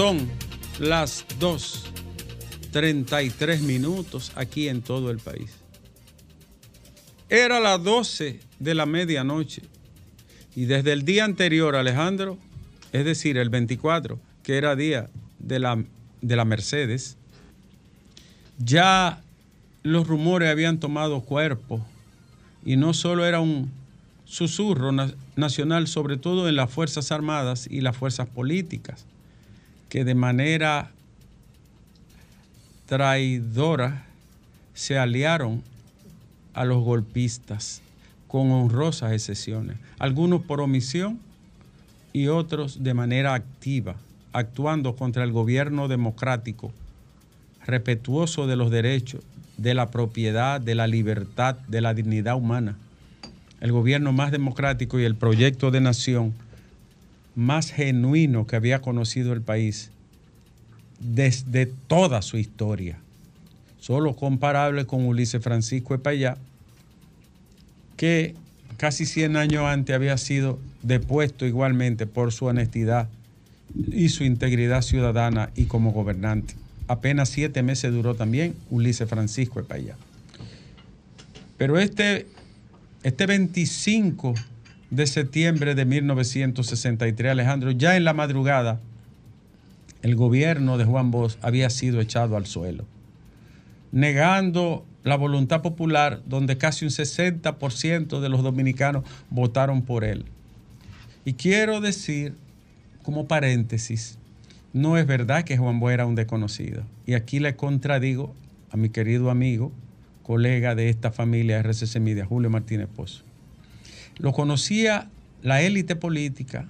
son las 2.33 minutos aquí en todo el país. Era las 12 de la medianoche y desde el día anterior, Alejandro, es decir, el 24, que era día de la, de la Mercedes, ya los rumores habían tomado cuerpo y no solo era un susurro nacional, sobre todo en las Fuerzas Armadas y las fuerzas políticas, que de manera traidora se aliaron a los golpistas, con honrosas excepciones, algunos por omisión y otros de manera activa, actuando contra el gobierno democrático, respetuoso de los derechos, de la propiedad, de la libertad, de la dignidad humana. El gobierno más democrático y el proyecto de nación más genuino que había conocido el país desde toda su historia. Solo comparable con Ulises Francisco Epayá, que casi 100 años antes había sido depuesto igualmente por su honestidad y su integridad ciudadana y como gobernante. Apenas siete meses duró también Ulises Francisco Epayá. Pero este este 25 de septiembre de 1963, Alejandro, ya en la madrugada, el gobierno de Juan Bosch había sido echado al suelo, negando la voluntad popular donde casi un 60% de los dominicanos votaron por él. Y quiero decir, como paréntesis, no es verdad que Juan Bosch era un desconocido. Y aquí le contradigo a mi querido amigo, colega de esta familia RCC Media, Julio Martínez Pozo. Lo conocía la élite política,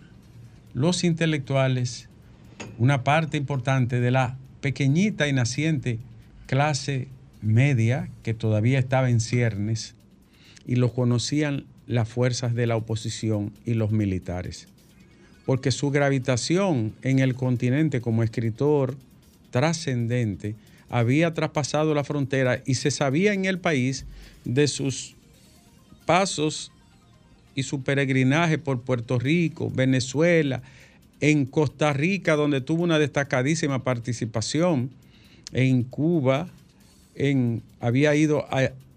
los intelectuales, una parte importante de la pequeñita y naciente clase media que todavía estaba en ciernes y lo conocían las fuerzas de la oposición y los militares. Porque su gravitación en el continente como escritor trascendente había traspasado la frontera y se sabía en el país de sus pasos y su peregrinaje por Puerto Rico, Venezuela, en Costa Rica, donde tuvo una destacadísima participación, en Cuba, en, había ido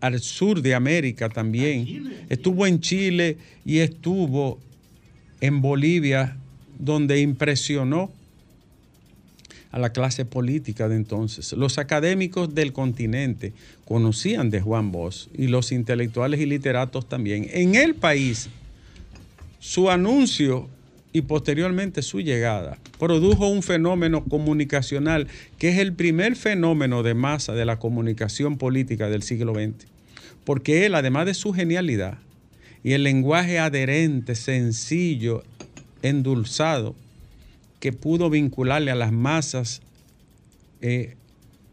al sur de América también, estuvo en Chile y estuvo en Bolivia, donde impresionó a la clase política de entonces. Los académicos del continente conocían de Juan Bosch y los intelectuales y literatos también. En el país, su anuncio y posteriormente su llegada produjo un fenómeno comunicacional que es el primer fenómeno de masa de la comunicación política del siglo XX. Porque él, además de su genialidad y el lenguaje adherente, sencillo, endulzado, que pudo vincularle a las masas eh,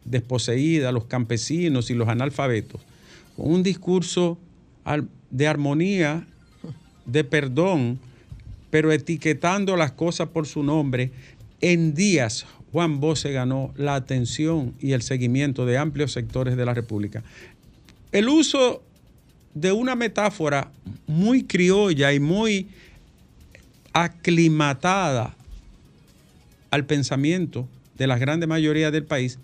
desposeídas, a los campesinos y los analfabetos, con un discurso de armonía, de perdón, pero etiquetando las cosas por su nombre, en días Juan Bosch ganó la atención y el seguimiento de amplios sectores de la República. El uso de una metáfora muy criolla y muy aclimatada al pensamiento de la grande mayoría del país,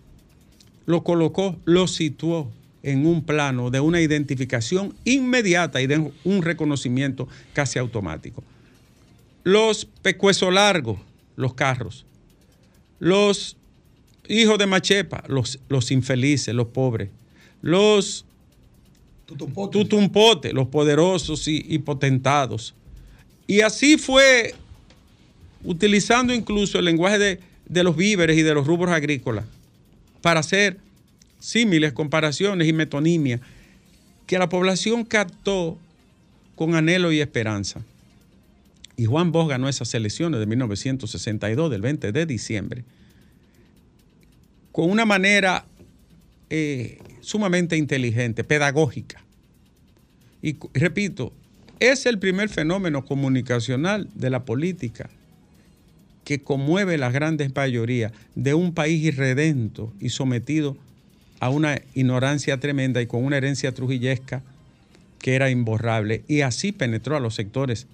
lo colocó, lo situó en un plano de una identificación inmediata y de un reconocimiento casi automático. Los pecuesos largos, los carros. Los hijos de Machepa, los, los infelices, los pobres. Los tutumpotes, los poderosos y, y potentados. Y así fue utilizando incluso el lenguaje de, los víveres y de los rubros agrícolas para hacer símiles, comparaciones y metonimia. que la población captó con anhelo y esperanza. Y Juan Bosch ganó esas elecciones de 1962, del 20 de diciembre, con una manera eh, sumamente inteligente, pedagógica. Y repito, es el primer fenómeno comunicacional de la política que conmueve la grandes mayoría de un país irredento y sometido a una ignorancia tremenda y con una herencia trujillesca que era imborrable. Y así penetró a los sectores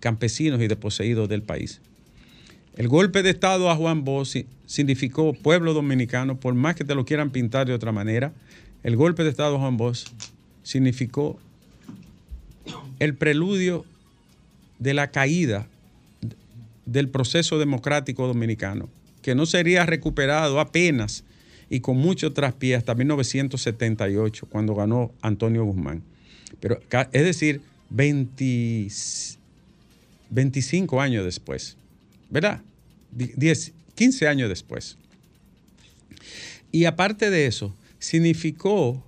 campesinos y desposeídos del país. El golpe de Estado a Juan Bosch significó pueblo dominicano, por más que te lo quieran pintar de otra manera, el golpe de Estado a Juan Bosch significó el preludio de la caída del proceso democrático dominicano, que no sería recuperado apenas y con mucho traspié hasta 1978, cuando ganó Antonio Guzmán. Pero, es decir, 25 años después, ¿verdad? 10, 15 años después. Y aparte de eso, significó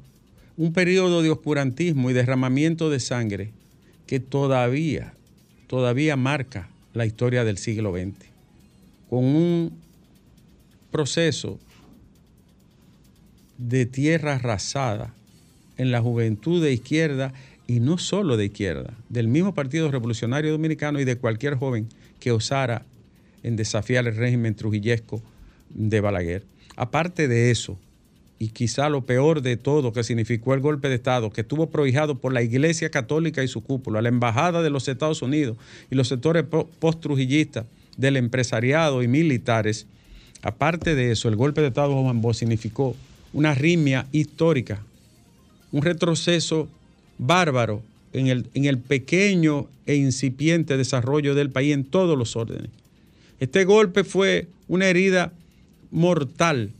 un periodo de oscurantismo y derramamiento de sangre que todavía, todavía marca la historia del siglo XX, con un proceso de tierra arrasada en la juventud de izquierda y no solo de izquierda, del mismo Partido Revolucionario Dominicano y de cualquier joven que osara en desafiar el régimen trujillesco de Balaguer. Aparte de eso, y quizá lo peor de todo que significó el golpe de Estado, que estuvo prohijado por la Iglesia Católica y su cúpula, la Embajada de los Estados Unidos y los sectores post-trujillistas del empresariado y militares, aparte de eso, el golpe de Estado de Juan Bosch significó una rimia histórica, un retroceso bárbaro en el, en el pequeño e incipiente desarrollo del país en todos los órdenes. Este golpe fue una herida mortal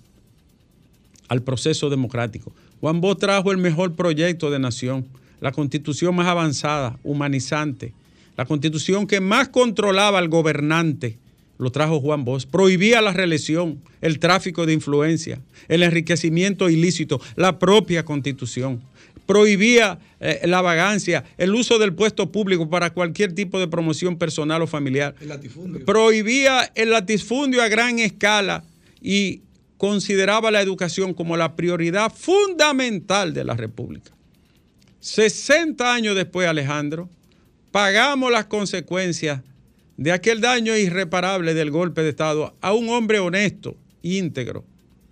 al proceso democrático. Juan Bosch trajo el mejor proyecto de nación, la constitución más avanzada, humanizante, la constitución que más controlaba al gobernante, lo trajo Juan Bosch, prohibía la reelección, el tráfico de influencia, el enriquecimiento ilícito, la propia constitución, prohibía eh, la vagancia, el uso del puesto público para cualquier tipo de promoción personal o familiar, prohibía el latifundio a gran escala y consideraba la educación como la prioridad fundamental de la República. 60 años después, Alejandro, pagamos las consecuencias de aquel daño irreparable del golpe de Estado a un hombre honesto, íntegro,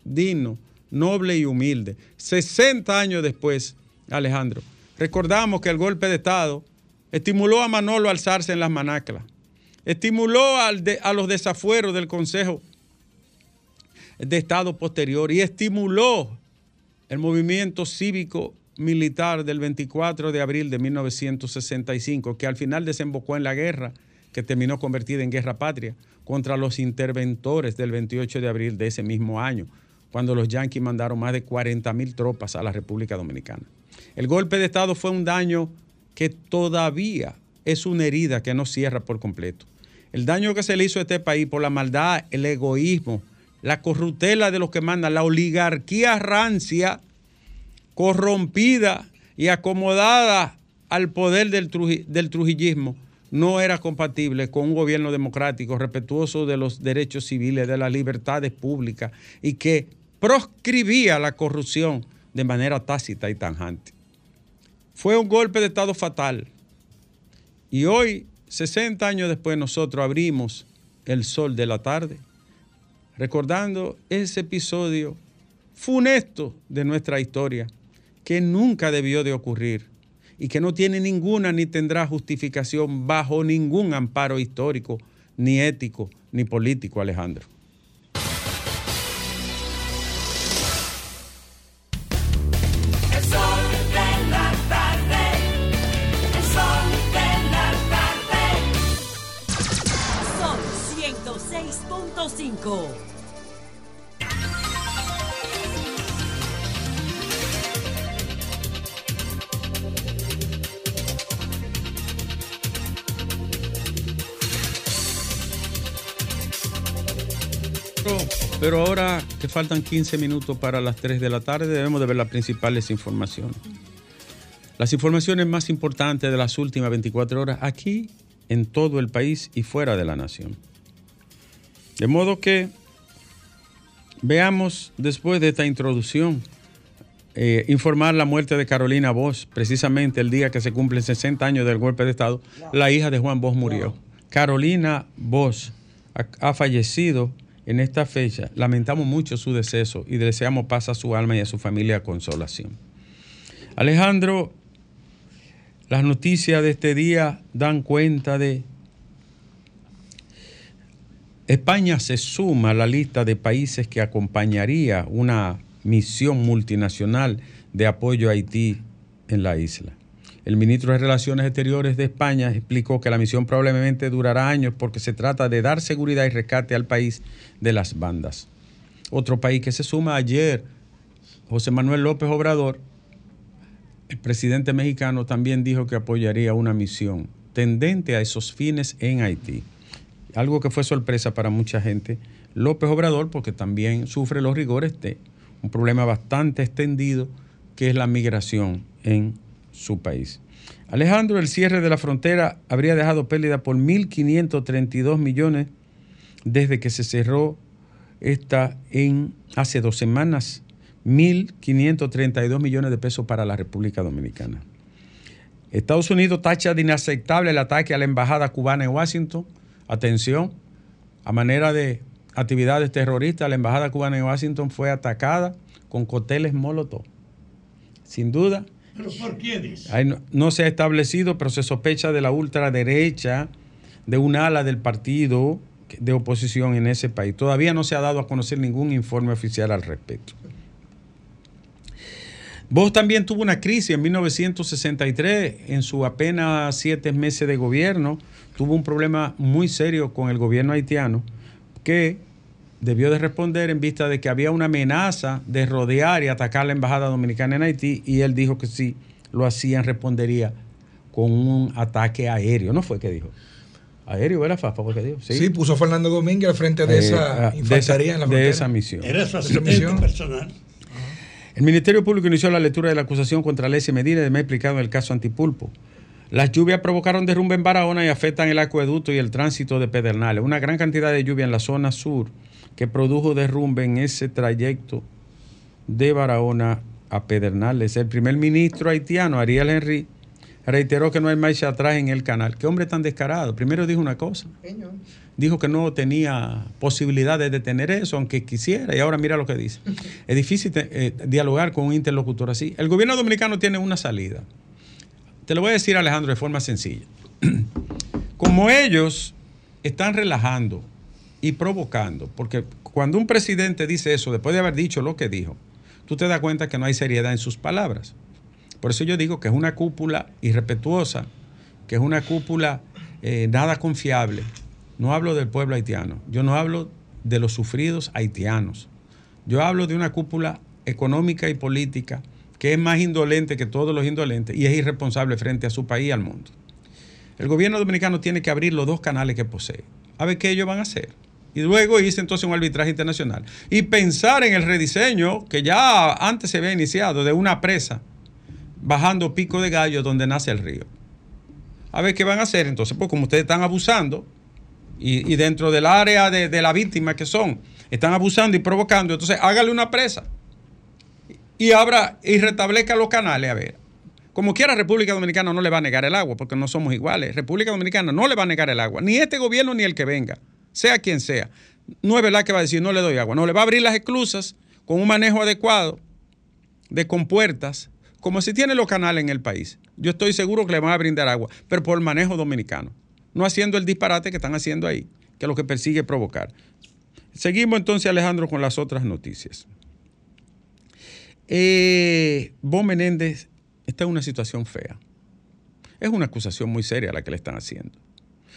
digno, noble y humilde. 60 años después, Alejandro, recordamos que el golpe de Estado estimuló a Manolo a alzarse en las manaclas, estimuló a los desafueros del Consejo de Estado posterior y estimuló el movimiento cívico militar del 24 de abril de 1965, que al final desembocó en la guerra, que terminó convertida en guerra patria, contra los interventores del 28 de abril de ese mismo año, cuando los yanquis mandaron más de 40 mil tropas a la República Dominicana. El golpe de Estado fue un daño que todavía es una herida que no cierra por completo. El daño que se le hizo a este país por la maldad, el egoísmo, la corruptela de los que mandan, la oligarquía rancia, corrompida y acomodada al poder del, trujillismo, no era compatible con un gobierno democrático, respetuoso de los derechos civiles, de las libertades públicas y que proscribía la corrupción de manera tácita y tanjante. Fue un golpe de Estado fatal. Y hoy, 60 años después, nosotros abrimos el sol de la tarde recordando ese episodio funesto de nuestra historia que nunca debió de ocurrir y que no tiene ninguna ni tendrá justificación bajo ningún amparo histórico, ni ético, ni político, Alejandro. Pero ahora que faltan 15 minutos para las 3 de la tarde, debemos de ver las principales informaciones. las informaciones más importantes de las últimas 24 horas aquí, en todo el país y fuera de la nación. De modo que veamos después de esta introducción eh, informar la muerte de Carolina Bosch, precisamente el día que se cumplen 60 años del golpe de Estado, la hija de Juan Bosch murió. Carolina Bosch ha, fallecido en esta fecha. Lamentamos mucho su deceso y deseamos paz a su alma y a su familia consolación. Alejandro, las noticias de este día dan cuenta de España se suma a la lista de países que acompañaría una misión multinacional de apoyo a Haití en la isla. El ministro de Relaciones Exteriores de España explicó que la misión probablemente durará años porque se trata de dar seguridad y rescate al país de las bandas. Otro país que se suma ayer, José Manuel López Obrador, el presidente mexicano también dijo que apoyaría una misión tendente a esos fines en Haití algo que fue sorpresa para mucha gente, López Obrador, porque también sufre los rigores de un problema bastante extendido, que es la migración en su país. Alejandro, el cierre de la frontera habría dejado pérdida por 1.532 millones desde que se cerró esta en hace dos semanas. 1.532 millones de pesos para la República Dominicana. Estados Unidos tacha de inaceptable el ataque a la embajada cubana en Washington Atención, a manera de actividades terroristas, la embajada cubana en Washington fue atacada con coteles Molotov. Sin duda. ¿Pero por qué no, se ha establecido, pero se sospecha de la ultraderecha, de un ala del partido de oposición en ese país. Todavía no se ha dado a conocer ningún informe oficial al respecto. Vos también tuvo una crisis en 1963, en su apenas siete meses de gobierno, tuvo un problema muy serio con el gobierno haitiano que debió de responder en vista de que había una amenaza de rodear y atacar la embajada dominicana en Haití y él dijo que si lo hacían respondería con un ataque aéreo. ¿No fue que dijo? Aéreo era FAFA, porque dijo. Sí. puso a Fernando Domínguez al frente de eh, esa ah, infantería en la De esa misión. Era su asistente personal. El Ministerio Público inició la lectura de la acusación contra Alessia Medina y me explicado el caso Antipulpo. Las lluvias provocaron derrumbe en Barahona y afectan el acueducto y el tránsito de Pedernales. Una gran cantidad de lluvia en la zona sur que produjo derrumbe en ese trayecto de Barahona a Pedernales. El primer ministro haitiano, Ariel Henry, reiteró que no hay marcha atrás en el canal. Qué hombre tan descarado. Primero dijo una cosa. Dijo que no tenía posibilidad de detener eso, aunque quisiera, y ahora mira lo que dice. Es difícil eh, dialogar con un interlocutor así. El gobierno dominicano tiene una salida. Te lo voy a decir, Alejandro, de forma sencilla. Como ellos están relajando y provocando, porque cuando un presidente dice eso, después de haber dicho lo que dijo, tú te das cuenta que no hay seriedad en sus palabras. Por eso yo digo que es una cúpula irrespetuosa, que es una cúpula eh, nada confiable. No hablo del pueblo haitiano, yo no hablo de los sufridos haitianos. Yo hablo de una cúpula económica y política que es más indolente que todos los indolentes y es irresponsable frente a su país y al mundo. El gobierno dominicano tiene que abrir los dos canales que posee. A ver qué ellos van a hacer. Y luego hice entonces un arbitraje internacional. Y pensar en el rediseño que ya antes se había iniciado de una presa bajando Pico de Gallo donde nace el río. A ver qué van a hacer entonces, pues como ustedes están abusando y, dentro del área de, de la víctima que son, están abusando y provocando, entonces hágale una presa y abra y restablezca los canales, a ver. Como quiera, República Dominicana no le va a negar el agua, porque no somos iguales. República Dominicana no le va a negar el agua, ni este gobierno ni el que venga, sea quien sea. No es verdad que va a decir no le doy agua, no le va a abrir las esclusas con un manejo adecuado de compuertas, como si tiene los canales en el país. Yo estoy seguro que le van a brindar agua, pero por el manejo dominicano, no haciendo el disparate que están haciendo ahí, que es lo que persigue provocar. Seguimos entonces, Alejandro, con las otras noticias. Eh, Menéndez está en una situación fea. Es una acusación muy seria la que le están haciendo.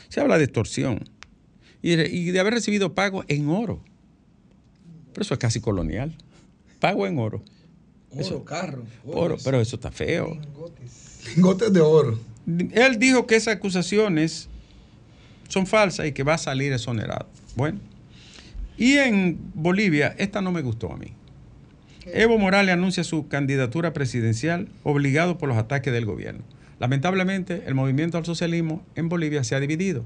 Se habla de extorsión y de, haber recibido pago en oro. Pero eso es casi colonial. Pago en oro. Oro, carro. Oro, pero eso está feo. Lingotes. de oro. Él dijo que esas acusaciones son falsas y que va a salir exonerado. Bueno. Y en Bolivia, esta no me gustó a mí. Evo Morales anuncia su candidatura presidencial obligado por los ataques del gobierno. Lamentablemente, el movimiento al socialismo en Bolivia se ha dividido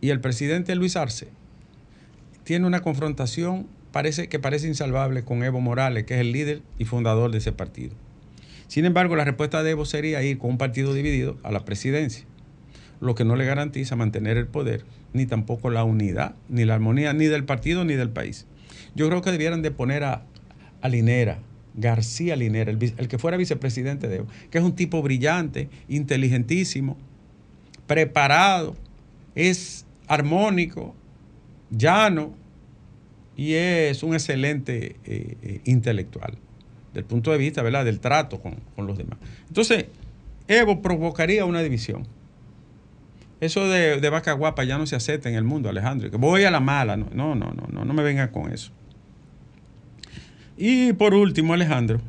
y el presidente Luis Arce tiene una confrontación parece, que parece insalvable con Evo Morales, que es el líder y fundador de ese partido. Sin embargo, la respuesta de Evo sería ir con un partido dividido a la presidencia, lo que no le garantiza mantener el poder, ni tampoco la unidad, ni la armonía, ni del partido, ni del país. Yo creo que debieran de poner a, a Linera, García Linera, el, el, que fuera vicepresidente de Evo, que es un tipo brillante, inteligentísimo, preparado, es armónico, llano y es un excelente eh, eh, intelectual del punto de vista ¿verdad? del trato con, con, los demás. Entonces, Evo provocaría una división. Eso de, de, vaca guapa ya no se acepta en el mundo, Alejandro. Que voy a la mala. No, no, no, no, no, me venga con eso. Y por último, Alejandro,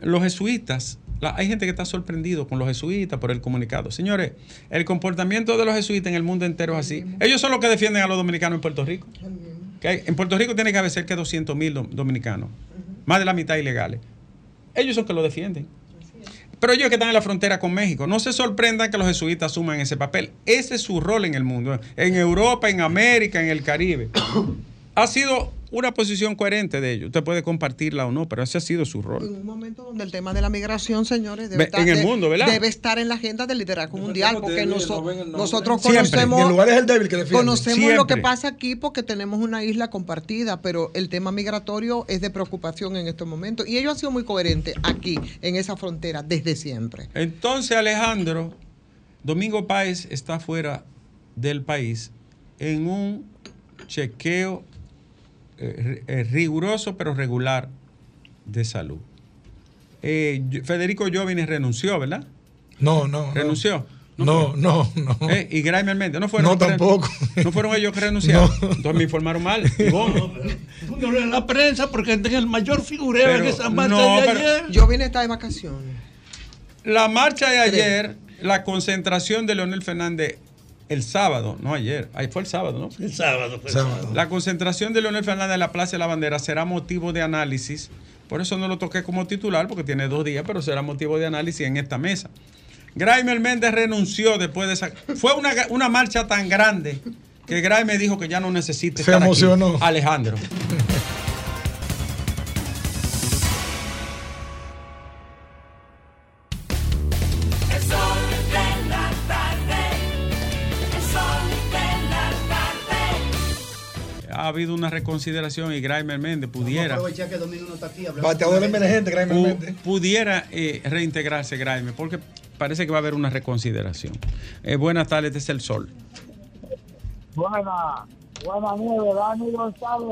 los jesuitas, la, hay gente que está sorprendido con los jesuitas por el comunicado. Señores, el comportamiento de los jesuitas en el mundo entero es así. Ellos son los que defienden a los dominicanos en Puerto Rico. En Puerto Rico tiene que haber cerca de 200 mil dominicanos, más de la mitad ilegales. Ellos son los que lo defienden. Pero ellos que están en la frontera con México, no se sorprendan que los jesuitas asuman ese papel. Ese es su rol en el mundo, en Europa, en América, en el Caribe. ha sido una posición coherente de ellos. Usted puede compartirla o no, pero ese ha sido su rol. En un momento donde el tema de la migración, señores, debe, estar, en el mundo, ¿verdad? debe estar en la agenda del liderazgo mundial, porque nosotros, nosotros conocemos, el lugar es el débil que conocemos Siempre. lo que pasa aquí porque tenemos una isla compartida, pero el tema migratorio es de preocupación en estos momentos. Y ellos han sido muy coherentes aquí, en esa frontera, desde siempre. Entonces, Alejandro, Domingo Páez está fuera del país en un chequeo eh, riguroso pero regular de salud. Eh, Federico Jovines renunció, ¿verdad? No, no. ¿Renunció? No, no, no. no. Eh, y Graeme Almendra, ¿no fueron? No, tampoco. ¿No fueron ellos que renunciaron? No. Entonces me informaron mal. No, pero, en la prensa, porque es el mayor figureo pero, en esa marcha no, de ayer. Yo vine de vacaciones. La marcha de ayer, la concentración de Leonel Fernández el sábado, no ayer, ahí fue el sábado, ¿no? El sábado, fue el sábado. La concentración de Leonel Fernández en la Plaza de la Bandera será motivo de análisis. Por eso no lo toqué como titular, porque tiene dos días, pero será motivo de análisis en esta mesa. Graimer Méndez renunció después de esa. Fue una, una marcha tan grande que Graimer dijo que ya no necesita. Se emocionó. Aquí. Alejandro. Habido una reconsideración y Graimer Méndez pudiera. No que Domingo no está aquí Bateador emergente, Graimer pu Méndez. Pudiera eh, reintegrarse Graimer, porque parece que va a haber una reconsideración. Eh, buenas tardes, este es el sol. Buenas, buenas noches, Dani González,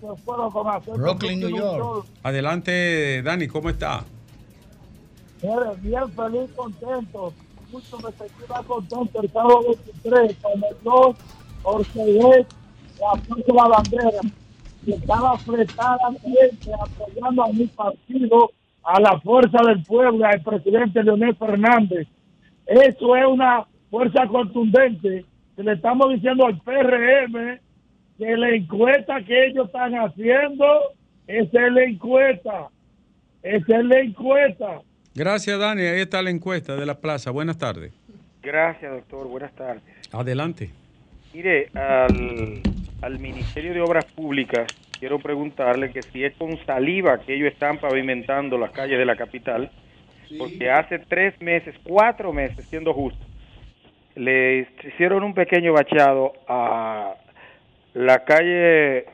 de con acento. Brooklyn, New York. Adelante, Dani, ¿cómo está? Bien, feliz, contento. Mucho me sentí más contento el sábado 23 con el 2 Orceguet la Bandera, que estaba fretadamente apoyando a mi partido, a la Fuerza del Pueblo, al presidente Leonel Fernández. Eso es una fuerza contundente que le estamos diciendo al PRM que la encuesta que ellos están haciendo, esa es la encuesta. Esa es la encuesta. Gracias, Dani. Ahí está la encuesta de la plaza. Buenas tardes. Gracias, doctor. Buenas tardes. Adelante. Mire, al, al Ministerio de Obras Públicas quiero preguntarle que si es con saliva que ellos están pavimentando las calles de la capital, sí. porque hace tres meses, cuatro meses, siendo justo, le hicieron un pequeño bacheado a la calle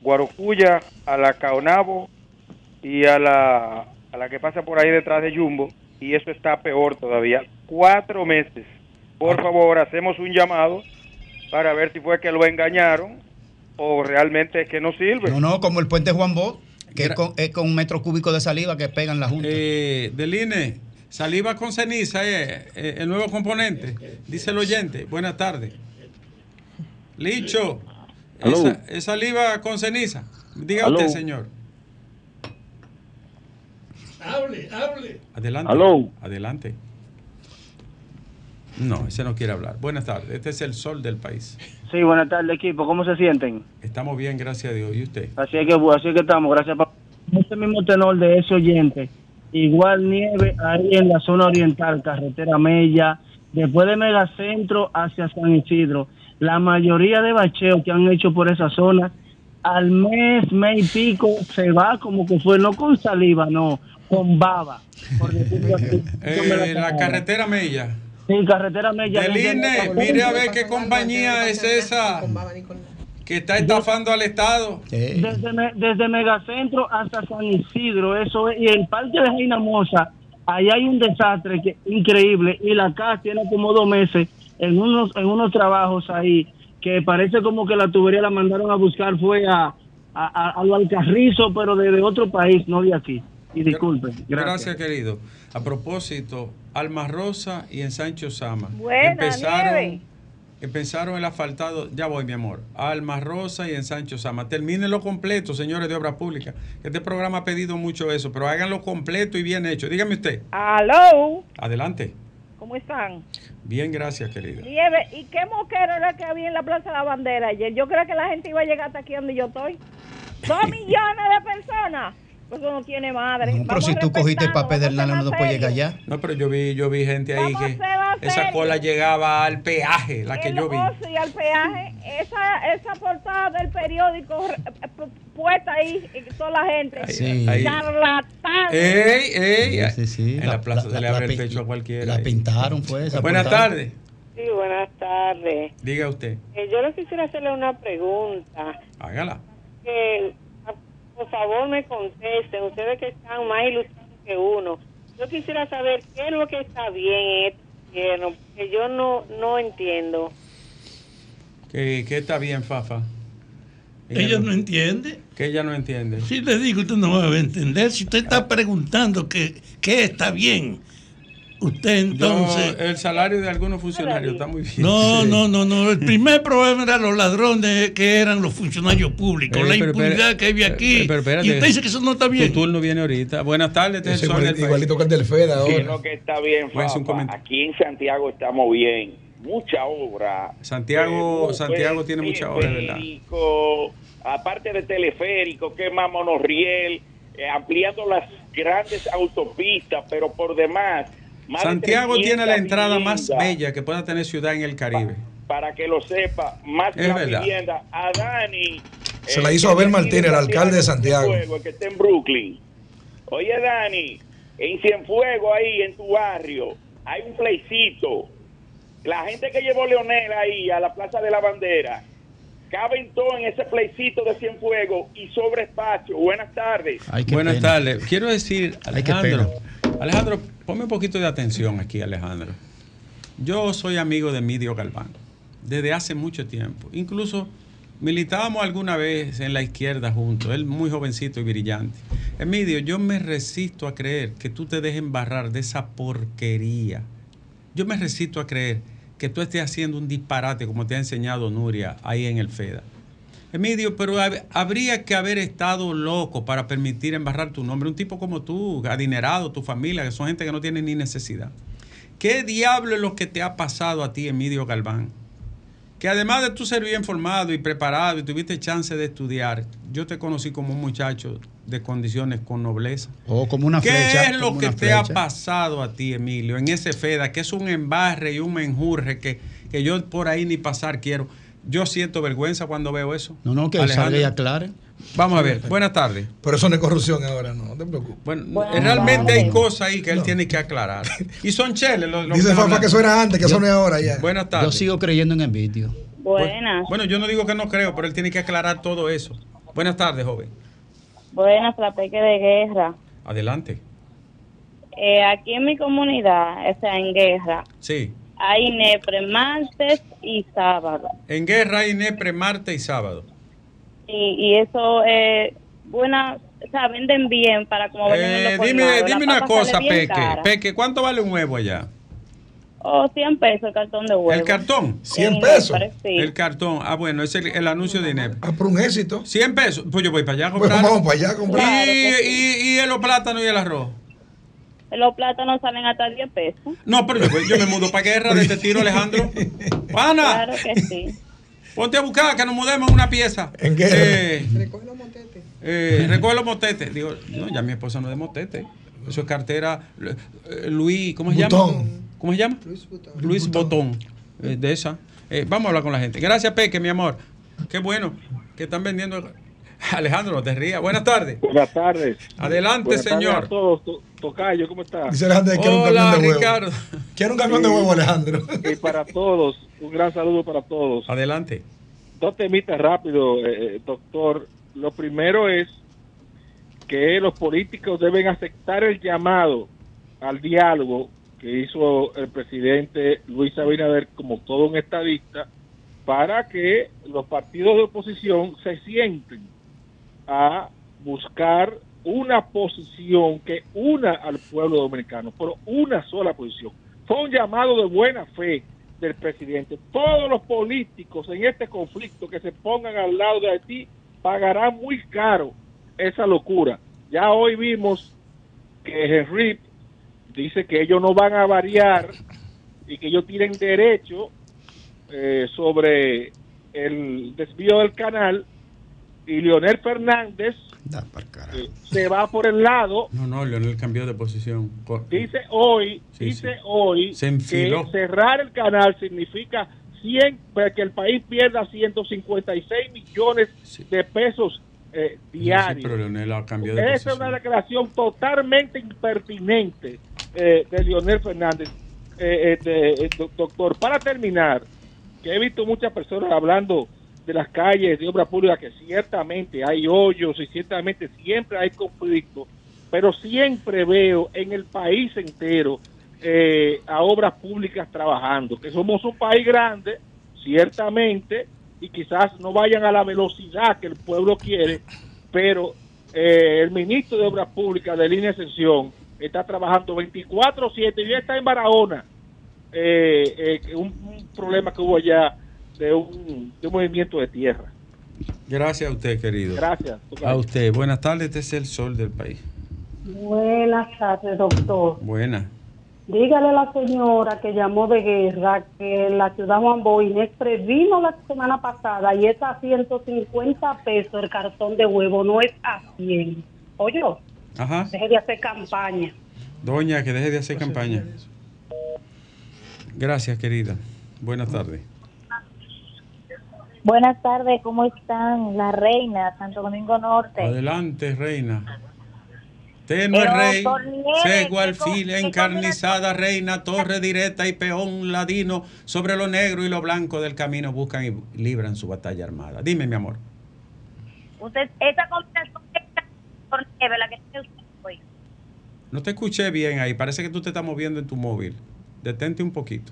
Guarocuya, a la Caonabo y a la, a la que pasa por ahí detrás de Jumbo, y eso está peor todavía. Cuatro meses. Por favor, hacemos un llamado para ver si fue que lo engañaron o realmente es que no sirve. No, no, como el puente Juan Bosch, que es con, es con, un metro cúbico de saliva que pegan la junta. Eh, Deline, saliva con ceniza es eh, el nuevo componente, dice el oyente. Buenas tardes. Licho, esa, es saliva con ceniza. Diga usted, señor. Hable, hable. Adelante. Adelante. No, ese no quiere hablar. Buenas tardes, este es el sol del país. Sí, buenas tardes, equipo. ¿Cómo se sienten? Estamos bien, gracias a Dios. ¿Y usted? Así es que, así que estamos, gracias. por Este mismo tenor de ese oyente, igual nieve ahí en la zona oriental, carretera Mella, después de Megacentro hacia San Isidro. La mayoría de bacheos que han hecho por esa zona, al mes, mes y pico, se va como que fue, no con saliva, no, con baba. Por decirlo así. Eh, la carretera Mella. Sí, carretera Mella. Del INE, mire a ver qué compañía es esa que está estafando al Estado. Desde, desde Megacentro hasta San Isidro, eso es. Y el parque de Reina Moza, ahí hay un desastre que increíble. Y la CAS tiene como dos meses en unos, en unos trabajos ahí que parece como que la tubería la mandaron a buscar, fue a, a, a, a lo Alcarrizo, pero de, de otro país, no de aquí. Y disculpen. Gracias. querido. A propósito, Alma Rosa y en Sancho Sama. Buena, empezaron, Nieve. empezaron el asfaltado, ya voy mi amor, Alma Rosa y en Sancho Sama. Termínenlo completo, señores de Obras Públicas. Este programa ha pedido mucho eso, pero háganlo completo y bien hecho. Dígame usted. Aló, Adelante. ¿cómo están? Bien, gracias, querida. Nieve, ¿y qué moquero era que había en la Plaza de la Bandera ayer? Yo creo que la gente iba a llegar hasta aquí donde yo estoy. Dos millones de personas. Pues eso no tiene madre. No, pero si tú cogiste el papel del nano, no puedes llegar allá. No, pero yo vi, yo vi gente ahí Vamos que esa cola llegaba al peaje, la que el yo vi. oso y al peaje, esa, esa portada del periódico eh, pu- puesta ahí, y toda la gente. Sí. Ahí. Charlatán. ¡Ey, ey! Sí, sí. En la, plaza se le abre el pecho a cualquiera. La ahí. pintaron, fue esa Buenas tardes. Sí, buenas tardes. Diga usted. Eh, yo le quisiera hacerle una pregunta. Hágala. Que, ah, por favor, me contesten. Ustedes que están más ilustrados que uno. Yo quisiera saber qué es lo que está bien en este gobierno, que yo no, no entiendo. Que, que está bien, Fafa. Ella no entiende. Que ella no entiende. Si le digo, usted no va a entender. Si usted está preguntando que, que está bien, usted entonces... Yo, el salario de algunos funcionarios está muy bien. No, Sí. no, no, no. El primer problema era los ladrones que eran los funcionarios públicos, Eh, la pero impunidad que había eh, aquí. pero espérate. y usted dice que eso no está bien. Tu turno viene ahorita. Buenas tardes. Igualito que el del FED ¿Qué es ahora. lo que está bien, Pues un Fafa? comentario. Aquí en Santiago estamos bien. Mucha obra. Santiago, Eh, Santiago tiene mucha obra, ¿verdad? teleférico, Aparte de teleférico, que más monorriel, eh, ampliando las grandes autopistas, pero por demás. Más Santiago tiene la 300 entrada más bella que pueda tener ciudad en el Caribe. Para que lo sepa, más Es de la verdad. vivienda. A Dani. Se la hizo Abel Martínez, el alcalde de Santiago. el que está en Brooklyn. Oye, Dani, en Cienfuegos, ahí en tu barrio, hay un playcito. La gente que llevó Leonel ahí a la Plaza de la Bandera, caben todos en ese playcito de Cienfuegos y sobre espacio. Buenas tardes. Buenas pena. tardes. Quiero decir, Ay, Alejandro, Alejandro, ponme un poquito de atención aquí, Alejandro. Yo soy amigo de Emilio Galván desde hace mucho tiempo. Incluso militábamos alguna vez en la izquierda juntos. Él muy jovencito y brillante. Emilio, yo me resisto a creer que tú te dejes embarrar de esa porquería. Yo me resisto a creer que tú estés haciendo un disparate como te ha enseñado Nuria ahí en el FEDA. Emilio, pero hab- habría que haber estado loco para permitir embarrar tu nombre. Un tipo como tú, adinerado, tu familia, que son gente que no tiene ni necesidad. ¿Qué diablo es lo que te ha pasado a ti, Emilio Galván? Que además de tú ser bien formado y preparado y tuviste chance de estudiar, yo te conocí como un muchacho de condiciones con nobleza. O como una ¿Qué flecha. es lo que te ha pasado a ti, Emilio, en ese FEDA, que es un embarre y un menjurre que, que yo por ahí ni pasar quiero? Yo siento vergüenza cuando veo eso. No, no, que Alejandro. salga y aclare. Vamos a ver, buenas tardes. Pero eso no es corrupción ahora, no, no te preocupes. Bueno, realmente hay cosas ahí que él tiene que aclarar. Y son cheles. los- los Dice Fafa que eso era antes, que eso no es ahora ya. Buenas Yo tardes. sigo creyendo en Envidio. Buenas, Bueno, yo no digo que no creo, pero él tiene que aclarar todo eso. Buenas tardes, joven. buenas, la peque de guerra. Adelante. Eh, aquí en mi comunidad, o sea, en guerra, Sí. hay nepre martes y sábado. En guerra hay Nepre, martes y sábado. Y, y eso es buena, o sea, venden bien para como Eh, los dime colmados. Dime una cosa, Peque. cara. Peque, ¿cuánto vale un huevo allá? O 100 pesos el cartón de huevo. ¿El cartón? 100 En pesos. El cartón. Ah, bueno, es el, el anuncio de INEP. Ah, por un éxito. 100 pesos. Pues yo voy para allá a Pues comprar. vamos para allá a comprar. Claro y, sí. y, y los plátanos y el arroz. Los plátanos salen hasta 10 pesos. No, pero yo, yo me mudo para guerra de este tiro, Alejandro. Pana, Claro que sí. Ponte a buscar que nos mudemos una pieza. ¿En guerra? Eh, eh, recoge los motetes. Digo, no, ya mi esposa no es de motete. Eso es cartera eh, Luis, ¿cómo se llama? Butón. ¿Cómo se llama? Luis Botón. Eh, de esa. Eh, vamos a hablar con la gente. Gracias, Peque, mi amor. Qué bueno que están vendiendo. Alejandro, no te rías. Buenas tardes. Buenas tardes. Adelante, Buenas tardes señor. a todos. To- Tocayo, ¿cómo? Dice Alejandro un Hola, camión de huevo. Ricardo. Quiere un camión de huevo, Alejandro. Y para todos, un gran saludo para todos. Adelante. Dos temitas rápido, eh, eh, doctor. Lo primero es que los políticos deben aceptar el llamado al diálogo que hizo el presidente Luis Abinader como todo un estadista para que los partidos de oposición se sienten a buscar una posición que una al pueblo dominicano, pero una sola posición. Fue un llamado de buena fe del presidente. Todos los políticos en este conflicto que se pongan al lado de Haití pagarán muy caro esa locura. Ya hoy vimos que Henry dice que ellos no van a variar y que ellos tienen derecho eh, sobre el desvío del canal y Leonel Fernández eh, se va por el lado No, no, Leonel cambió de posición. Dice hoy Sí, dice sí. hoy Se que cerrar el canal significa 100 para que el país pierda 156 millones de pesos eh, Sí, diarios pero Leonel cambió de esa posición. es una declaración totalmente impertinente eh, de Leonel Fernández, eh, eh, de- eh, doc- doctor. Para terminar, que he visto muchas personas hablando de las calles de obra pública, que ciertamente hay hoyos y ciertamente siempre hay conflictos, pero siempre veo en el país entero eh, a obras públicas trabajando, que somos un país grande, ciertamente, y quizás no vayan a la velocidad que el pueblo quiere, pero eh, el ministro de Obras Públicas de Línea Extensión está trabajando 24-7 y ya está en Barahona. Eh, eh, un, un problema que hubo allá de un, de un movimiento de tierra. Gracias a usted, querido. Gracias. A usted. Buenas tardes, este es el sol del país. Buenas tardes, doctor. Buena. Dígale a la señora que llamó de guerra que la ciudad Juan Boinés previno la semana pasada y es a 150 pesos el cartón de huevo, no es a 100. Oye, Ajá. deje de hacer campaña. Doña, que deje de hacer campaña. Gracias, querida. Buenas tardes. Buenas tardes, ¿cómo están? La reina, Santo Domingo Norte. Adelante, reina. Usted no es Pero, rey, doctor Nieves, sego, ¿qué alfil, co- qué encarnizada, reina, torre directa y peón ladino, sobre lo negro y lo blanco del camino buscan y libran su batalla armada. Dime, mi amor. Usted, esa combinación de la que tiene usted hoy. No te escuché bien ahí, parece que tú te estás moviendo en tu móvil. Detente un poquito.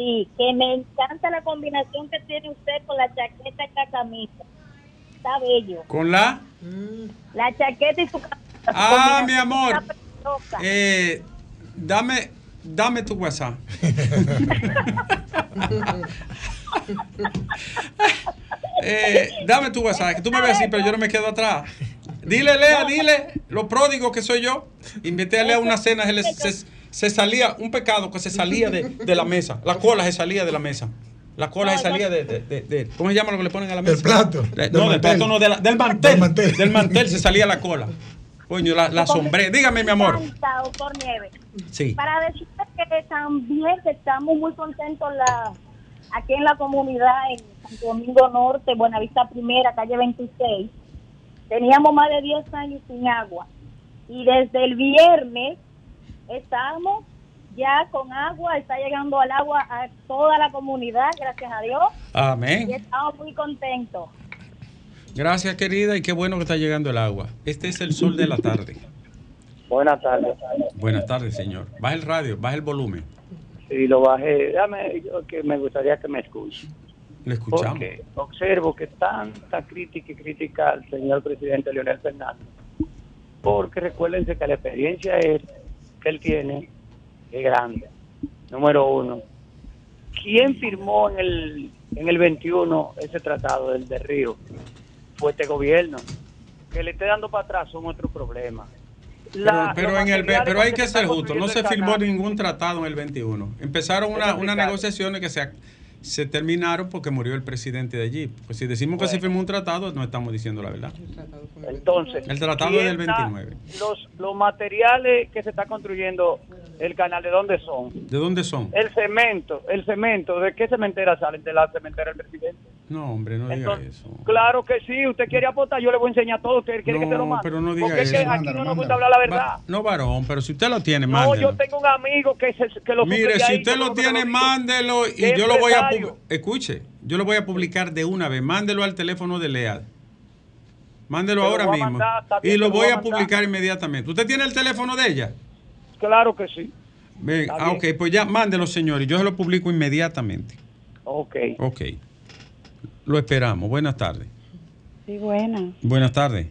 Sí, que me encanta la combinación que tiene usted con la chaqueta y la camisa. Está bello. Con la... La chaqueta y su camisa. Ah, mi amor. Eh, dame, dame tu WhatsApp. Eh, dame tu WhatsApp, que tú me ves así, pero yo no me quedo atrás. Dile, Lea, dile, lo pródigo que soy yo. Invité a Lea a una cena, se, se- salía, un pecado que se salía de, de la mesa. La cola se salía de la mesa. La cola se salía de, de- de- de- ¿cómo se llama lo que le ponen a la mesa? Del plato, De- del no, del mantel. plato no, de la- del mantel. Del mantel. se salía la cola. Coño, la, la sombré. Dígame, mi amor. Nieves. Sí. Para decirte que también estamos muy contentos la, aquí en la comunidad, en Santo Domingo Norte, Buenavista Primera, calle 26. Teníamos más de 10 años sin agua. Y desde el viernes estamos ya con agua, está llegando al agua a toda la comunidad, gracias a Dios. Y Amén. estamos muy contentos. Gracias, querida, y qué bueno que está llegando el agua. Este es el sol de la tarde. Buenas tardes. Buenas tardes, señor. Baja el radio, baja el volumen. Y lo bajé. Dame, yo que me gustaría que me escuche. Le escuchamos. Porque observo que tanta crítica y crítica al señor presidente Leonel Fernández. Porque recuérdense que la experiencia es que él tiene es grande. Número uno. ¿Quién firmó en el, en el 21 ese tratado del de Río? Fue este gobierno. Que le esté dando para atrás son otros problemas. Pero, en el, pero hay que se ser justo, no se firmó ningún tratado en el 21. Empezaron una- unas negociaciones que se, se terminaron porque murió el presidente de allí. Pues si decimos que se firmó un tratado, no estamos diciendo la verdad. Entonces, El tratado es del ¿quién está- 29. Los, los materiales que se está construyendo el canal, ¿de dónde son? ¿De dónde son? El cemento, el cemento, ¿de qué cementera salen? De la cementera del presidente. No, hombre, no diga eso. Claro que sí, usted quiere aportar, yo le voy a enseñar todo, usted quiere que te lo No, mande. pero no diga Porque es que eso. aquí no nos gusta hablar la verdad. Va- no, varón, pero si usted lo tiene, No, mándelo. yo tengo un amigo que, se, que lo Mire, si usted lo tiene, mándelo y ¿Qué yo lo voy a Escuche, yo lo voy a publicar de una vez. Mándelo al teléfono de Leal. Mándelo lo ahora mismo. mandar, y lo voy voy a publicar inmediatamente. ¿Usted tiene el teléfono de ella? Claro que sí. Ah, ok, pues ya mándelo, señor, y yo se lo publico inmediatamente. Ok. Ok. Lo esperamos. Buenas tardes. Sí, buena. Buenas tardes.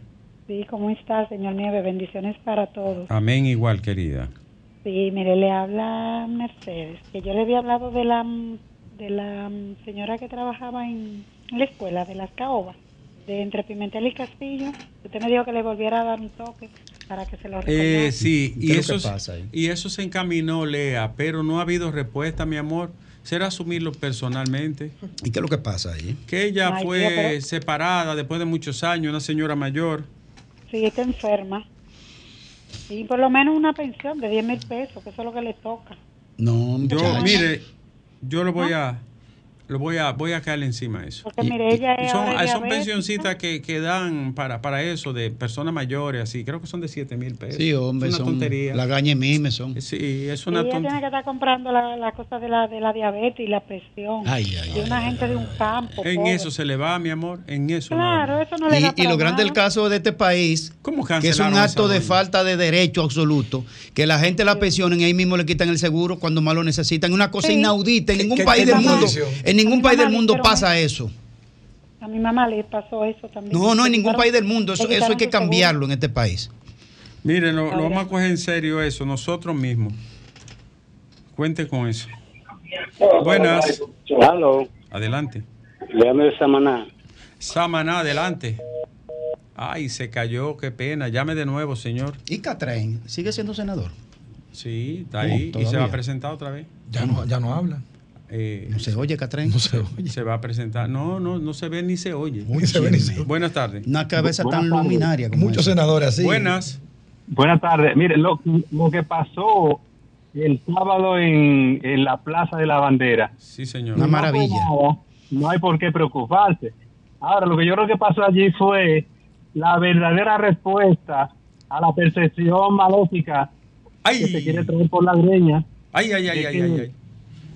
Sí, ¿cómo está, señor Nieve? Bendiciones para todos. Amén, igual, querida. Sí, mire, le habla Mercedes, que yo le había hablado de la de la mm, señora que trabajaba en la escuela de las caobas, de entre Pimentel y Castillo. Usted me dijo que le volviera a dar un toque para que se lo. Eh, sí, ¿Qué y eso, pasa ahí? y eso se encaminó, Lea, pero no ha habido respuesta, mi amor. Será asumirlo personalmente. ¿Y qué es lo que pasa ahí? Que ella Ay, fue pero- separada después de muchos años, una señora mayor. Sí, está enferma. Y por lo menos una pensión de 10 mil pesos, que eso es lo que le toca. No, Yo, mire, yo lo voy a, lo voy a, voy a caerle encima a eso. Porque mire, ella es son, hay- son pensioncitas que, que dan para, para eso de personas mayores, así. Creo que son de 7 mil pesos. Sí, hombre, es una son tontería. la gaña mime son. Sí, es Y una ella tontería. tiene que estar comprando la, la cosa de la, de la diabetes y la presión. Ay, ay, de una gente de un campo. En pobre. eso se le va, mi amor, en eso. Claro, no. eso no le da Y, y lo grande del caso de este país, ¿Cómo que es un acto de falta de derecho absoluto, que la gente la pensionen y ahí mismo le quitan el seguro cuando más lo necesitan. Una cosa Sí. inaudita. En ¿Qué- ningún qué- país qué del mundo, en ningún país del mundo pasa eso. A mi mamá le pasó eso también. No, no, en ningún país del mundo. Eso, eso hay que cambiarlo en este país. Miren, lo, lo vamos a coger en serio eso, nosotros mismos. Cuente con eso. Buenas. Hello, Adelante. léame de Samaná. Samaná, adelante. Ay, se cayó, qué pena. Llame de nuevo, señor. ¿Y Catren sigue siendo senador? Sí, está Oh, ahí. y se va a presentar otra vez. Ya no, ya no habla. Eh, No se oye, Catren. No se oye. se va a presentar. No, no, no se ve ni se oye. Ni se ve ni se oye. Buenas tardes. Una cabeza tan luminaria como Muchos esa. senadores así. Buenas. Buenas tardes. Mire, lo, lo que pasó el sábado en, en la Plaza de la Bandera. Sí, señor. Una maravilla. no hay por qué preocuparse. Ahora, lo que yo creo que pasó allí fue la verdadera respuesta a la percepción maléfica que se Ay, quiere traer por la greña. ay, ay, ay, ay, ay, ay.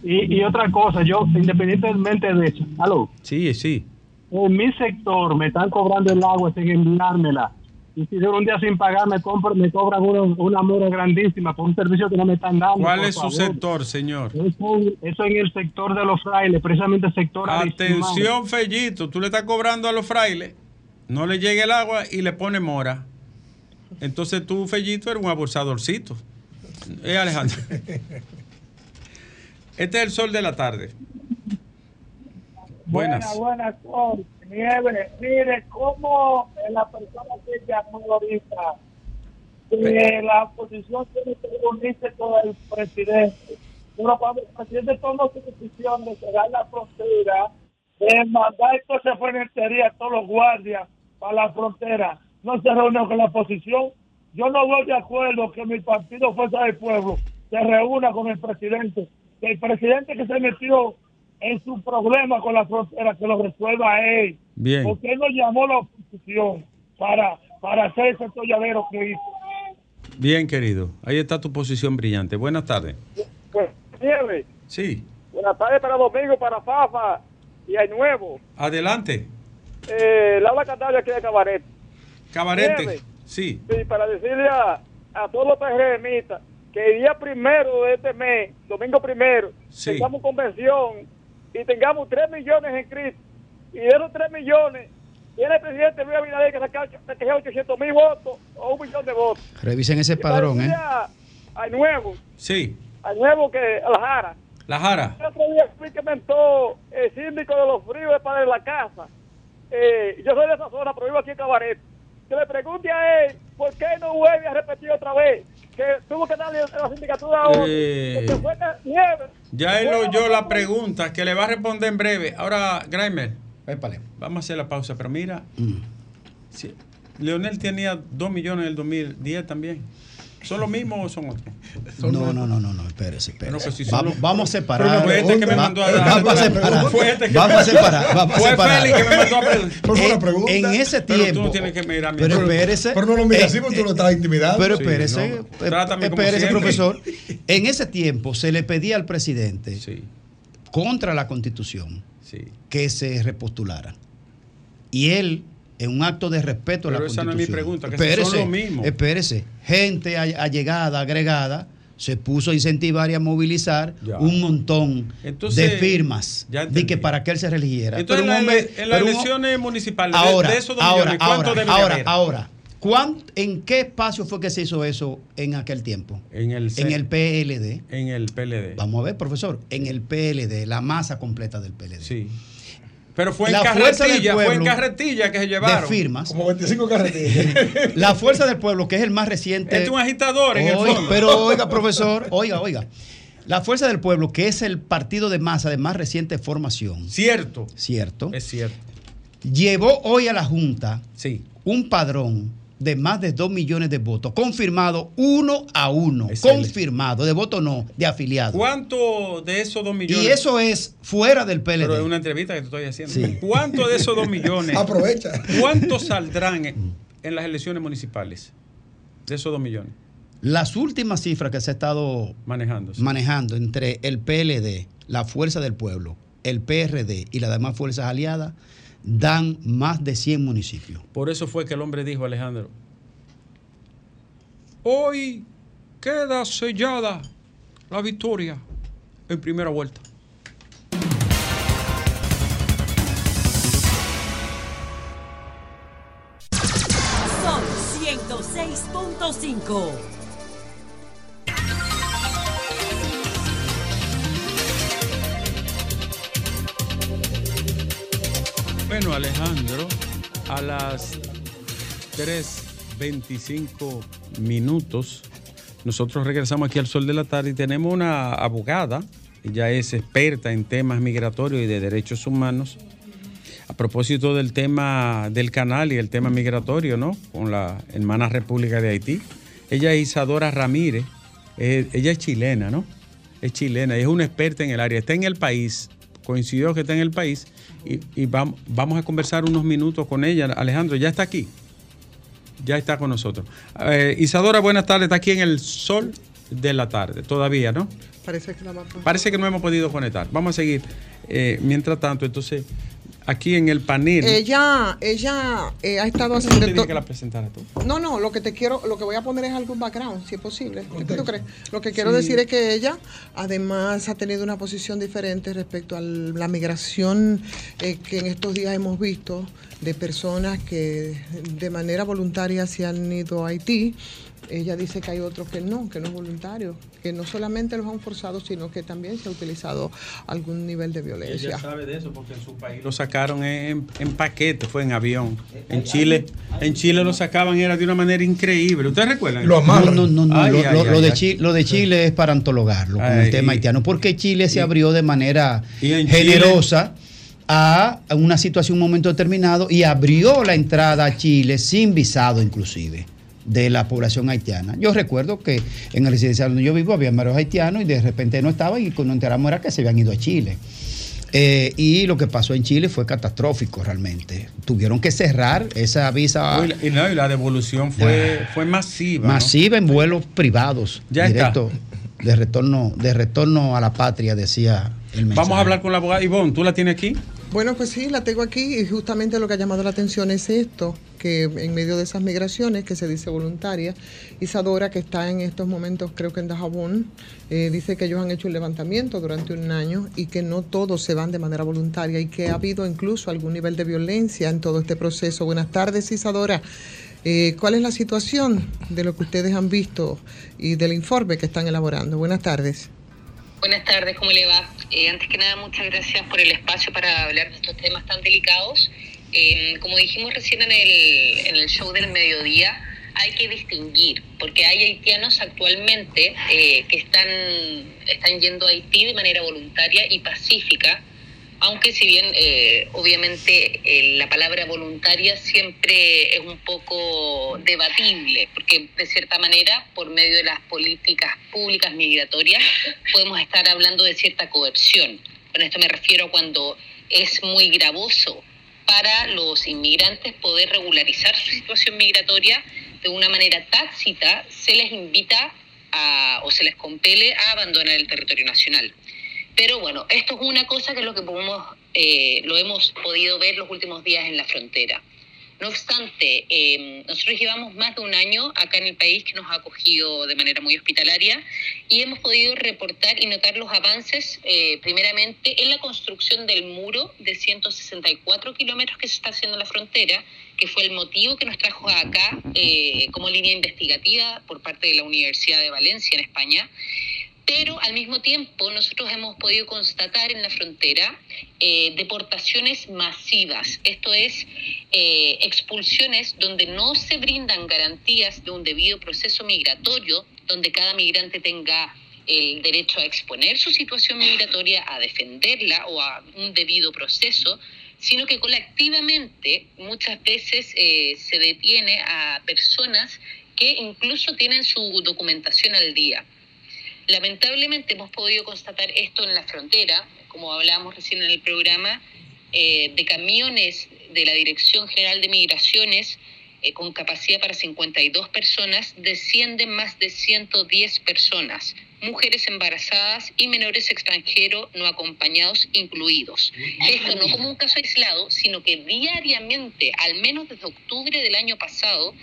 Y, y otra cosa, yo, independientemente de eso, aló, Sí, sí. en mi sector me están cobrando el agua sin enviármela. Y si yo un día sin pagar me, compro, me cobran una, una mora grandísima por un servicio que no me están dando. ¿Cuál es su favor. sector, señor? Eso, eso en el sector de los frailes, precisamente el sector. Atención, Fellito, tú le estás cobrando a los frailes, no le llega el agua y le pone mora. Entonces tú, Fellito, eres un abusadorcito. Eh, Alejandro. Este es el sol de la tarde. Buenas. Buenas, buenas, Sol. Nieve. Mire, cómo la persona que llamó ahorita, que la oposición tiene que reunirse con el presidente. Pero cuando el presidente toma su decisión de cerrar la frontera, de mandar esa frenetería a todos los guardias para la frontera, no se reúne con la oposición. Yo no voy de acuerdo que mi partido Fuerza del Pueblo se reúna con el presidente. Que el presidente que se metió en su problema con la frontera, que lo resuelva él. Bien. Porque él no llamó a la oposición para, para hacer ese tolladero que hizo. Bien, querido. Ahí está tu posición brillante. Buenas tardes. Pues, Sí. buenas tardes para Domingo, para Fafa y hay nuevo. Adelante. Eh, Laura Catalla aquí de Cabaret. Cabarete. Sí. Sí, para decirle a, a todos los PRMistas que el día primero de este mes, domingo primero, Sí. tengamos convención y tengamos 3 millones en Cristo. Y de esos 3 millones, tiene el presidente Luis Abinader que sacar sacar 800 mil votos o un millón de votos. Revisen ese Y para padrón, ¿eh? al nuevo, Sí. al nuevo que, a la Jara, La Jara. el otro día fui que mentó el síndico de los fríos de Padre de la Casa. Eh, yo soy de esa zona, pero vivo aquí en Cabaret. Que le pregunte a él ¿por qué no vuelve a repetir otra vez? Que tuvo que darle la sindicatura. Eh. Que fue nieve. Ya él oyó la pregunta que le va a responder en breve. Ahora, Graimer, vamos a hacer la pausa, pero mira, si- Leonel tenía 2 millones en el 2010 también. ¿Son los mismos o son otros? No, no, no, no, no, espérese, espérese. Bueno, pues si vamos, los- vamos a separar. Pero fue este que me Va- mandó a dar- Vamos a separar. Fue este que- Vamos a separar. Vamos a Fue separar. Félix que me mandó a preguntar. En, en ese Pero tú tiempo. no tienes que mirar mi Pero Pero- espérese. pero no lo mira Eh, así porque tú eh, lo estás intimidando. Pero espérese. eh, espérese, profesor. En ese tiempo se le pedía al presidente, contra la constitución, que se repostulara. Y él, en un acto de respeto a la Pero esa no es mi pregunta, que si son los mismos. Espérese. Gente allegada, agregada, se puso a incentivar y a movilizar Ya. un montón Entonces, de firmas de que para que él se religiera. Entonces, Pero en, la- las pero un- elecciones municipales, de- ahora, de, esos ahora, millones, ¿cuánto ahora, ahora, ahora, ¿cuán- ¿en qué espacio fue que se hizo eso en aquel tiempo? En el, En el PLD. En el PLD. Vamos a ver, profesor, en el PLD, la masa completa del PLD. Sí. Pero fue en La fuerza del carretilla, fue en carretilla que se llevaron. de firmas. Como 25 carretillas. La fuerza del pueblo, que es el más reciente. Este es un agitador en el fondo. Pero oiga, profesor, oiga, oiga. La fuerza del pueblo, que es el partido de masa de más reciente formación. Cierto. Cierto. Es cierto. Llevó hoy a la Junta Sí. un padrón de más de 2 millones de votos, confirmado uno a uno, Excelente. confirmado, de voto no, de afiliados. ¿Cuánto de esos dos millones? Y eso es fuera del PLD. Pero es una entrevista que te estoy haciendo. Sí. ¿Cuánto de esos dos millones? Aprovecha. ¿Cuántos saldrán en, las elecciones municipales? De esos dos millones. Las últimas cifras que se ha estado Manejando. manejando entre el PLD, la Fuerza del Pueblo, el PRD y las demás fuerzas aliadas dan más de 100 municipios. Por eso fue que el hombre dijo, Alejandro, hoy queda sellada la victoria en primera vuelta. Son 106.5. Bueno, Alejandro, a las 3.25 minutos, nosotros regresamos aquí al Sol de la Tarde y tenemos una abogada, ella es experta en temas migratorios y de derechos humanos. A propósito del tema del canal y el tema migratorio, ¿no? Con la hermana República de Haití. Ella es Isadora Ramírez, eh, ella es chilena, ¿no? Es chilena y es una experta en el área. Está en el país, coincidió que está en el país y, y vam- vamos a conversar unos minutos con ella. Alejandro, ya está aquí. Ya está con nosotros. Eh, Isadora, buenas tardes. Está aquí en el sol de la tarde, todavía, ¿no? Parece que la va a Parece que no hemos podido conectar. Vamos a seguir. Eh, mientras tanto, entonces, aquí en el panel. Ella, ella eh, ha estado ¿Tú haciendo. to- que la presentara tú? No, no, lo que te quiero, lo que voy a poner es algún background, si es posible. ¿Qué tú crees? Lo que quiero Sí. decir es que ella, además, ha tenido una posición diferente respecto a la migración eh, que en estos días hemos visto de personas que de manera voluntaria se han ido a Haití. Ella dice que hay otros que no, que no es voluntario, que no solamente los han forzado, sino que también se ha utilizado algún nivel de violencia. Ella sabe de eso porque en su país lo sacaron en, en paquete, fue en avión. En Chile, en Chile lo sacaban era de una manera increíble. ¿Ustedes recuerdan? No, no, no, no, Ay, lo, ay, lo- ay, lo de ay. Chile, lo de Chile es para antologarlo con Ay, el tema y- haitiano, porque Chile se abrió de manera Y en generosa a una situación, un momento determinado, y abrió la entrada a Chile sin visado inclusive de la población haitiana. Yo recuerdo que en el residencial donde yo vivo había varios haitianos y de repente no estaban y cuando enteramos era que se habían ido a Chile. Eh, y lo que pasó en Chile fue catastrófico realmente. Tuvieron que cerrar esa visa Y, no, y la devolución fue, fue masiva. ¿no? masiva en vuelos privados. Ya está. directo, De retorno, de retorno a la patria, decía el mensaje. Vamos a hablar con la abogada. Ivonne, ¿tú la tienes aquí? Bueno, pues sí, la tengo aquí y justamente lo que ha llamado la atención es esto, que en medio de esas migraciones que se dice voluntaria, Isadora, que está en estos momentos creo que en Dajabón, eh, dice que ellos han hecho un levantamiento durante un año y que no todos se van de manera voluntaria y que ha habido incluso algún nivel de violencia en todo este proceso. Buenas tardes, Isadora. Eh, ¿Cuál es la situación de lo que ustedes han visto y del informe que están elaborando? Buenas tardes. Buenas tardes, ¿cómo le va? Eh, antes que nada, muchas gracias por el espacio para hablar de estos temas tan delicados. Eh, como dijimos recién en el, en el show del mediodía, hay que distinguir, porque hay haitianos actualmente eh, que están, están yendo a Haití de manera voluntaria y pacífica, aunque si bien eh, obviamente eh, la palabra voluntaria siempre es un poco debatible, porque de cierta manera, por medio de las políticas públicas migratorias, podemos estar hablando de cierta coerción. Con esto me refiero a cuando es muy gravoso para los inmigrantes poder regularizar su situación migratoria de una manera tácita, se les invita o se les compele a abandonar el territorio nacional. Pero bueno, esto es una cosa que es lo que podemos, eh, lo hemos podido ver los últimos días en la frontera. No obstante, eh, nosotros llevamos más de un año acá en el país que nos ha acogido de manera muy hospitalaria y hemos podido reportar y notar los avances, eh, primeramente, en la construcción del muro de 164 kilómetros que se está haciendo en la frontera, que fue el motivo que nos trajo acá eh, como línea investigativa por parte de la Universidad de Valencia en España. Pero al mismo tiempo nosotros hemos podido constatar en la frontera eh, deportaciones masivas, esto es, eh, expulsiones donde no se brindan garantías de un debido proceso migratorio, donde cada migrante tenga el derecho a exponer su situación migratoria, a defenderla o a un debido proceso, sino que colectivamente muchas veces eh, se detiene a personas que incluso tienen su documentación al día. Lamentablemente hemos podido constatar esto en la frontera, como hablábamos recién en el programa, eh, de camiones de la Dirección General de Migraciones eh, con capacidad para 52 personas, descienden más de 110 personas, mujeres embarazadas y menores extranjeros no acompañados incluidos. Esto no como un caso aislado, sino que diariamente, al menos desde octubre del año pasado,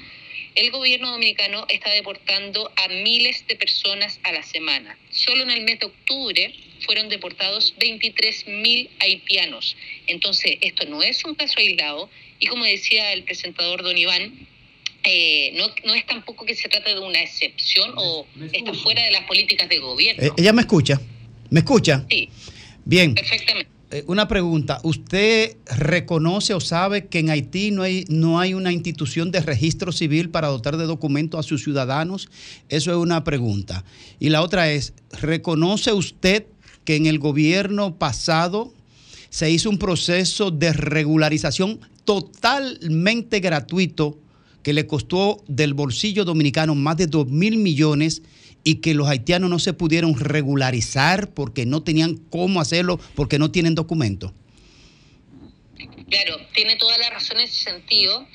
el gobierno dominicano está deportando a miles de personas a la semana. Solo en el mes de octubre fueron deportados 23 mil haitianos. Entonces, esto no es un caso aislado y como decía el presentador Don Iván, eh, no, no es tampoco que se trata de una excepción o está fuera de las políticas de gobierno. Eh, ¿Ella me escucha? ¿Me escucha? Sí. Bien. Perfectamente. Eh, una pregunta. ¿Usted reconoce o sabe que en Haití no hay, no hay una institución de registro civil para dotar de documentos a sus ciudadanos? Eso es una pregunta. Y la otra es, ¿reconoce usted que en el gobierno pasado se hizo un proceso de regularización totalmente gratuito que le costó del bolsillo dominicano más de 2 mil millones y que los haitianos no se pudieron regularizar porque no tenían cómo hacerlo, porque no tienen documentos. Claro, tiene toda la razón en ese sentido.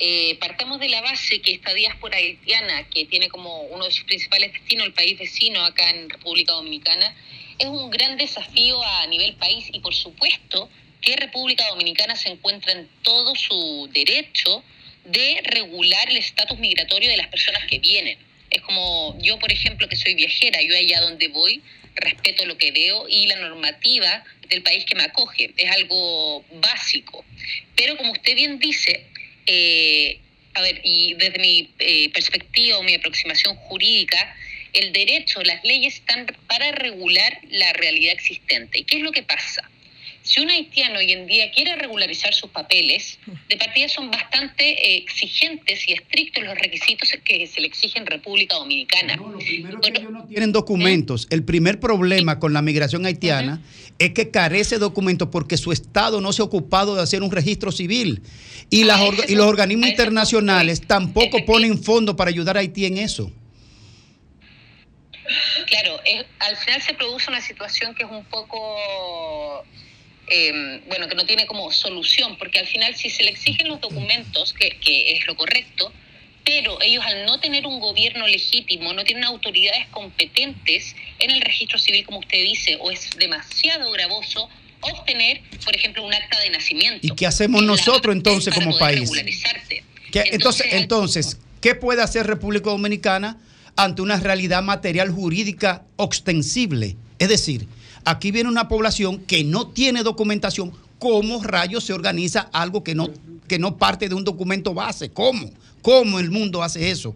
Eh, partamos de la base que esta diáspora haitiana, que tiene como uno de sus principales destinos el país vecino acá en República Dominicana, es un gran desafío a nivel país y por supuesto que República Dominicana se encuentra en todo su derecho de regular el estatus migratorio de las personas que vienen. Es como yo, por ejemplo, que soy viajera, yo allá donde voy respeto lo que veo y la normativa del país que me acoge. Es algo básico. Pero como usted bien dice, eh, a ver, y desde mi eh, perspectiva o mi aproximación jurídica, el derecho, las leyes están para regular la realidad existente. ¿Y qué es lo que pasa? Si un haitiano hoy en día quiere regularizar sus papeles, de partida son bastante eh, exigentes y estrictos los requisitos que se le exigen en República Dominicana. Tienen documentos. El primer problema con la migración haitiana es que carece de documentos porque su Estado no se ha ocupado de hacer un registro civil. Y, las orga- y los organismos internacionales tampoco ponen fondos para ayudar a Haití en eso. Claro, es- al final se produce una situación que es un poco, eh, bueno, que no tiene como solución, porque al final si se le exigen los documentos, que, que es lo correcto, pero ellos al no tener un gobierno legítimo, no tienen autoridades competentes en el registro civil, como usted dice, o es demasiado gravoso obtener, por ejemplo, un acta de nacimiento. ¿Y qué hacemos nosotros entonces para como poder país? regularizarte. ¿Qué- entonces, entonces, ¿qué puede hacer República Dominicana ante una realidad material jurídica ostensible? Es decir, aquí viene una población que no tiene documentación. ¿Cómo rayos se organiza algo que no, que no parte de un documento base? ¿Cómo? ¿Cómo el mundo hace eso?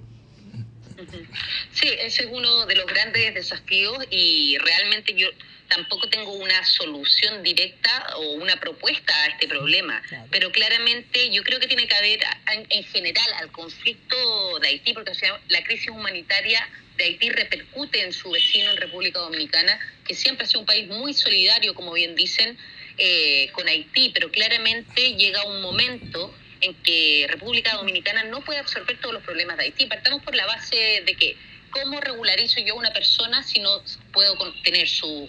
Sí, ese es uno de los grandes desafíos y realmente yo tampoco tengo una solución directa o una propuesta a este problema, pero claramente yo creo que tiene que haber en, en general al conflicto de Haití, porque o sea, la crisis humanitaria de Haití repercute en su vecino en República Dominicana, que siempre ha sido un país muy solidario, como bien dicen, eh, con Haití, pero claramente llega un momento en que República Dominicana no puede absorber todos los problemas de Haití. Partamos por la base de que ¿cómo regularizo yo a una persona si no puedo con- tener su,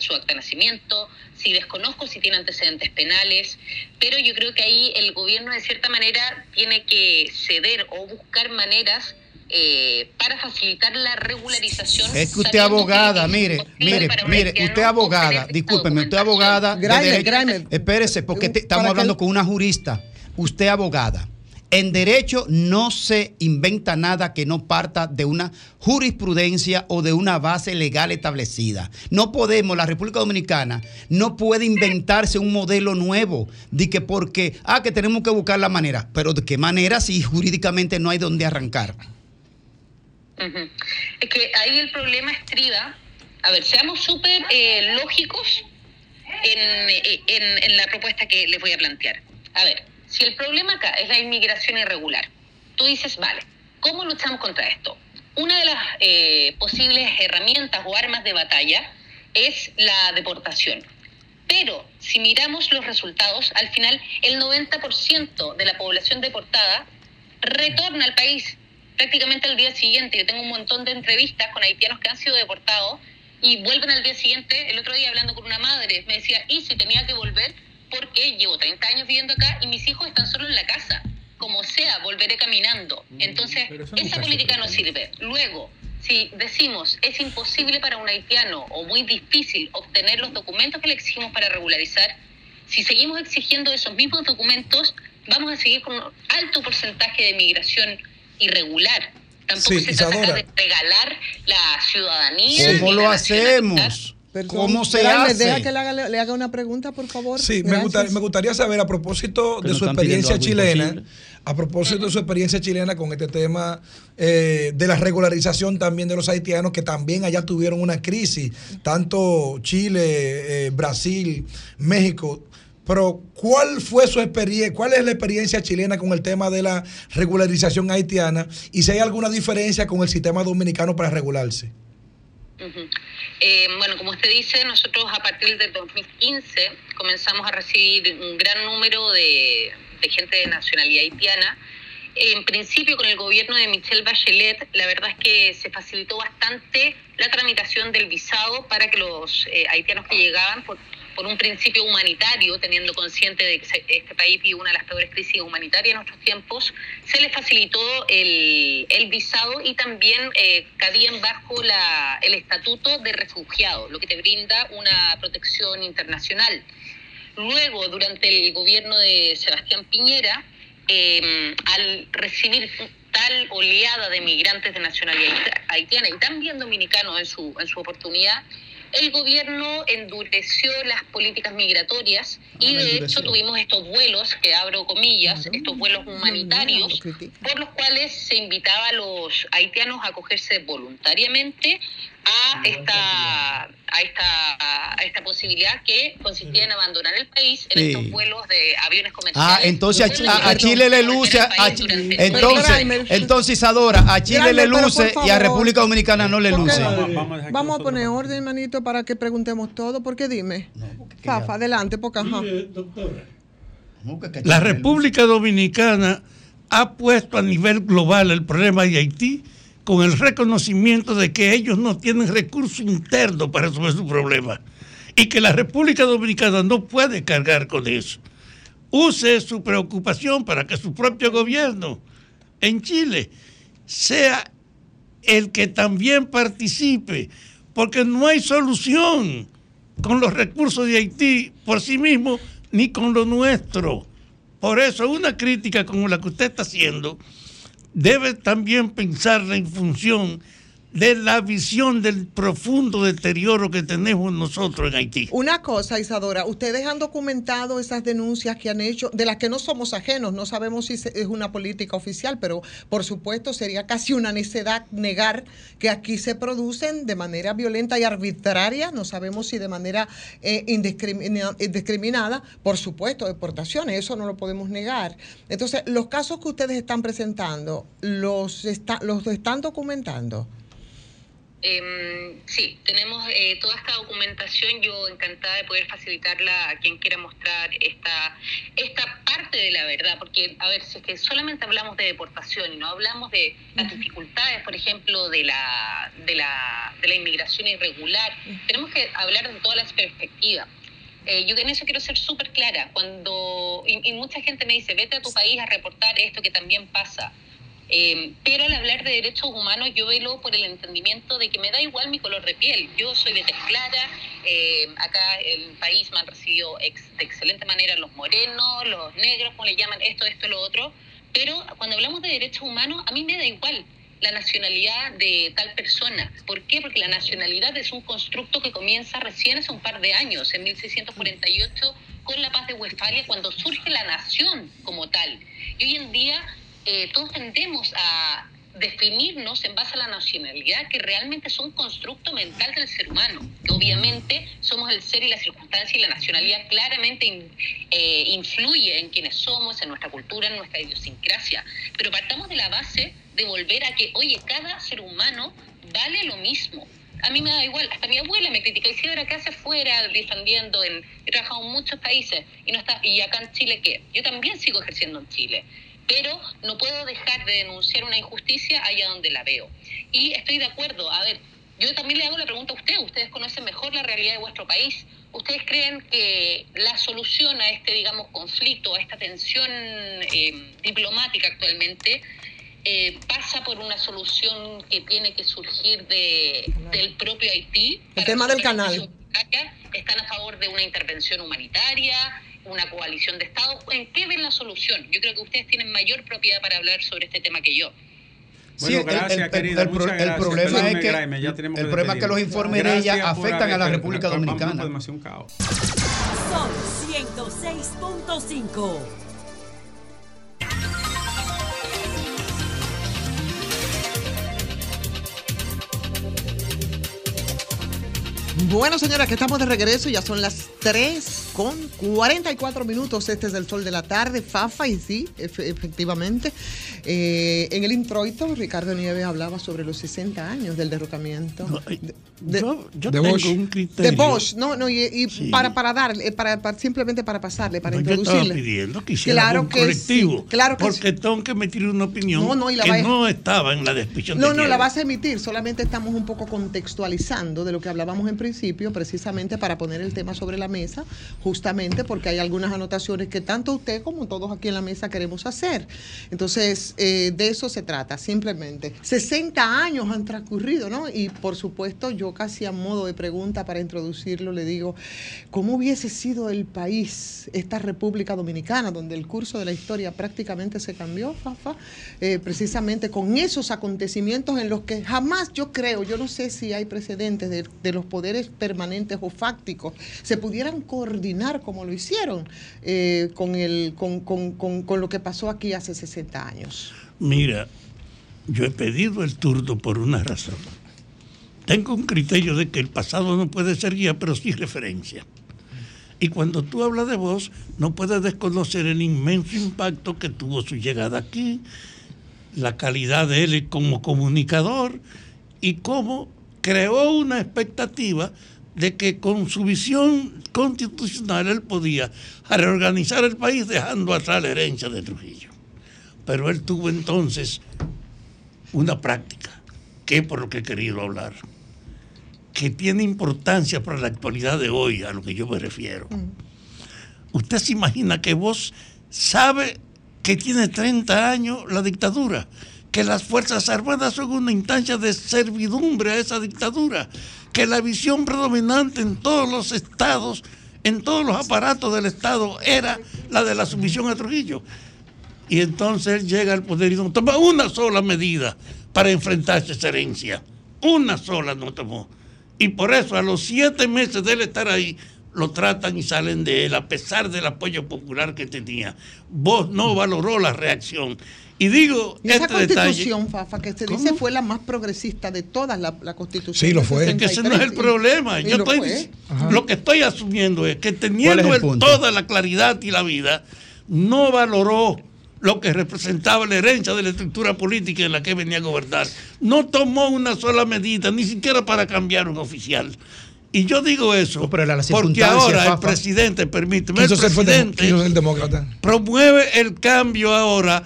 su acta de nacimiento, si desconozco si tiene antecedentes penales? Pero yo creo que ahí el gobierno de cierta manera tiene que ceder o buscar maneras eh, para facilitar la regularización. Es que usted es abogada, mire, mire, mire, usted es abogada, discúlpeme, usted es abogada. de Grimer, derecho- Grimer. Espérese, porque te- estamos que hablando con una jurista. Usted es abogada. En derecho no se inventa nada que no parta de una jurisprudencia o de una base legal establecida. No podemos, la República Dominicana no puede inventarse un modelo nuevo de que porque, ah, que tenemos que buscar la manera. Pero ¿de qué manera si jurídicamente no hay donde arrancar? Es que ahí el problema estriba, a ver, seamos súper eh, lógicos eh, en- en la propuesta que les voy a plantear. A ver, si el problema acá es la inmigración irregular, tú dices, vale, ¿cómo luchamos contra esto? Una de las eh, posibles herramientas o armas de batalla es la deportación. Pero si miramos los resultados, al final el 90% de la población deportada retorna al país prácticamente al día siguiente. Yo tengo un montón de entrevistas con haitianos que han sido deportados y vuelven al día siguiente. El otro día hablando con una madre me decía, y si tenía que volver porque llevo 30 años viviendo acá y mis hijos están solo en la casa. Como sea, volveré caminando. Entonces, esa política no sirve. Luego, si decimos es imposible para un haitiano o muy difícil obtener los documentos que le exigimos para regularizar, si seguimos exigiendo esos mismos documentos, vamos a seguir con un alto porcentaje de migración irregular. Tampoco Sí, se trata de regalar la ciudadanía. ¿Cómo lo la ¿Cómo se hace? Deja que le haga, le haga una pregunta, por favor. Sí, me, Gracias. gusta- me gustaría saber a propósito Que de su experiencia chilena, imposible. a propósito de su experiencia chilena con este tema eh, de la regularización también de los haitianos, que también allá tuvieron una crisis, tanto Chile, eh, Brasil, México. Pero, ¿cuál fue su experiencia? ¿Cuál es la experiencia chilena con el tema de la regularización haitiana? Y si hay alguna diferencia con el sistema dominicano para regularse. Eh, bueno, como usted dice, nosotros a partir del 2015 comenzamos a recibir un gran número de, gente de nacionalidad haitiana. En principio, con el gobierno de Michelle Bachelet, la verdad es que se facilitó bastante la tramitación del visado para que los eh, haitianos que llegaban, por un principio humanitario, teniendo consciente de que este país vive una de las peores crisis humanitarias en nuestros tiempos, se les facilitó el, el visado y también eh, cabían bajo la, el estatuto de refugiado, lo que te brinda una protección internacional. Luego, durante el gobierno de Sebastián Piñera, eh, al recibir tal oleada de migrantes de nacionalidad haiti- haitiana y también dominicanos en su, en su oportunidad, el gobierno endureció las políticas migratorias y Ah, de endureció. hecho tuvimos estos vuelos, que abro comillas, estos vuelos humanitarios, por los cuales se invitaba a los haitianos a acogerse voluntariamente a esta, a esta, a esta posibilidad que consistía en abandonar el país en Sí. estos vuelos de aviones comerciales. Ah, entonces a, Chile le luce, a- entonces, entonces Isadora, a Chile le luce y a. República Dominicana no le luce. Vamos a poner orden, manito, para que preguntemos todo. ¿Por qué dime? Fafa, adelante, porque ajá. La República Dominicana ha puesto a nivel global el problema de Haití con el reconocimiento de que ellos no tienen recursos internos para resolver su problema y que la República Dominicana no puede cargar con eso. Use su preocupación para que su propio gobierno en Chile sea el que también participe, porque no hay solución con los recursos de Haití por sí mismo ni con lo nuestro. Por eso una crítica como la que usted está haciendo debe también pensarla en función de la visión del profundo deterioro que tenemos nosotros en Haití. Una cosa, Isadora, ustedes han documentado esas denuncias que han hecho, de las que no somos ajenos, no sabemos si es una política oficial, pero por supuesto sería casi una necedad negar que aquí se producen de manera violenta y arbitraria, no sabemos si de manera eh, indiscrimina- indiscriminada, por supuesto, deportaciones, eso no lo podemos negar. Entonces, los casos que ustedes están presentando, ¿los, está- los están documentando? Em, sí, tenemos eh, toda esta documentación. Yo encantada de poder facilitarla a quien quiera mostrar esta, esta parte de la verdad, porque, a ver, si es que solamente hablamos de deportación y no hablamos de las dificultades, por ejemplo, de la, de la, de la inmigración irregular, tenemos que hablar de todas las perspectivas. Eh, yo en eso quiero ser súper clara. Cuando y, y mucha gente me dice, vete a tu país a reportar esto que también pasa. Eh, pero al hablar de derechos humanos yo velo por el entendimiento de que me da igual mi color de piel. Yo soy de tez clara, eh, acá el país me han recibido ex- de excelente manera los morenos, los negros, como le llaman, esto, esto, lo otro. Pero cuando hablamos de derechos humanos, a mí me da igual la nacionalidad de tal persona. ¿Por qué? Porque la nacionalidad es un constructo que comienza recién hace un par de años, en 1648, con la paz de Westfalia, cuando surge la nación como tal. Y hoy en día eh, todos tendemos a definirnos en base a la nacionalidad, que realmente es un constructo mental del ser humano. Que obviamente somos el ser y la circunstancia y la nacionalidad claramente eh, influye en quienes somos, en nuestra cultura, en nuestra idiosincrasia. Pero partamos de la base de volver a que, oye, cada ser humano vale lo mismo. A mí me da igual, hasta mi abuela me critica, y si ahora ¿qué hace fuera defendiendo? En, he trabajado en muchos países y no está y acá en Chile qué? Yo también sigo ejerciendo en Chile, pero no puedo dejar de denunciar una injusticia allá donde la veo. Y estoy de acuerdo, a ver, yo también le hago la pregunta a usted, ustedes conocen mejor la realidad de vuestro país. ¿Ustedes creen que la solución a este, digamos, conflicto, a esta tensión eh, diplomática actualmente, eh, pasa por una solución que tiene que surgir de, del propio Haití? El tema del canal. están a favor de una intervención humanitaria, una coalición de estados. ¿En qué ven la solución? Yo creo que ustedes tienen mayor propiedad para hablar sobre este tema que yo. Sí, Bueno, el- gracias, el- el- querida. el pro- muchas el gracias. problema es que- Graeme, ya tenemos el que problema es que los informes de ella afectan a la República Dominicana. Sol 106.5. Bueno, señora, que estamos de regreso. Ya son las 3 con 44 minutos. Este es el sol de la tarde. Fafa, y sí, efe- efectivamente. Eh, en el introito, Ricardo Nieves hablaba sobre los 60 años del derrocamiento. de, yo yo de tengo Bosch. un criterio. De Bosch, no, no, y, y para, para darle, para, para- simplemente para pasarle, para No, yo estaba introducirle. pidiendo que hiciera Claro un que colectivo. sí, claro que porque tengo que emitir una opinión No, no, y la que vaya- no estaba en la descripción No, de no, la vas a emitir. Solamente estamos un poco contextualizando de lo que hablábamos en principio, precisamente para poner el tema sobre la mesa, justamente porque hay algunas anotaciones que tanto usted como todos aquí en la mesa queremos hacer. Entonces, eh, de eso se trata, simplemente. 60 años han transcurrido, ¿no? Y por supuesto, yo casi a modo de pregunta para introducirlo, le digo, ¿cómo hubiese sido el país, esta República Dominicana, donde el curso de la historia prácticamente se cambió, Fafa? Eh, precisamente con esos acontecimientos en los que jamás yo creo, yo no sé si hay precedentes de, de los poderes permanentes o fácticos, se pudieran coordinar como lo hicieron eh, con, el, con, con- con- con lo que pasó aquí hace 60 años. Mira, yo he pedido el turno por una razón. Tengo un criterio de que el pasado no puede ser guía, pero sí referencia. Y cuando tú hablas de vos, no puedes desconocer el inmenso impacto que tuvo su llegada aquí, la calidad de él como comunicador y cómo creó una expectativa de que con su visión constitucional él podía reorganizar el país dejando atrás la herencia de Trujillo. Pero él tuvo entonces una práctica, que es por lo que he querido hablar, que tiene importancia para la actualidad de hoy, a lo que yo me refiero. Usted se imagina que vos sabe que tiene 30 años la dictadura, que las Fuerzas Armadas son una instancia de servidumbre a esa dictadura, que la visión predominante en todos los estados, en todos los aparatos del Estado, era la de la sumisión a Trujillo. Y entonces él llega al poder y no toma una sola medida para enfrentarse a esa herencia Una sola no tomó. Y por eso a los siete meses de él estar ahí, lo tratan y salen de él, a pesar del apoyo popular que tenía. Vos no valoró la reacción. Y digo, Y esa este detalle. constitución, Fafa, que se dice fue la más progresista de todas la, la constitución. Sí, lo fue. Es que ese no es el 63, y- problema. y Yo lo estoy, lo que estoy asumiendo es que teniendo toda la claridad y la vida, no valoró lo que representaba la herencia de la estructura política en la que venía a gobernar. No tomó una sola medida, ni siquiera para cambiar un oficial. Y yo digo eso porque circunstancias, ahora el presidente, permíteme, el presidente demócrata. promueve el cambio ahora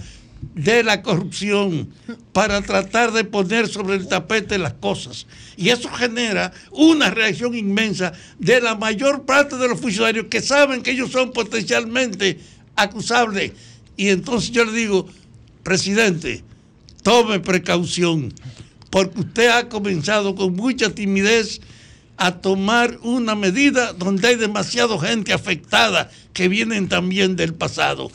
de la corrupción para tratar de poner sobre el tapete las cosas. Y eso genera una reacción inmensa de la mayor parte de los funcionarios que saben que ellos son potencialmente acusables. Y entonces yo le digo, presidente, tome precaución, porque usted ha comenzado con mucha timidez a tomar una medida donde hay demasiada gente afectada que vienen también del pasado.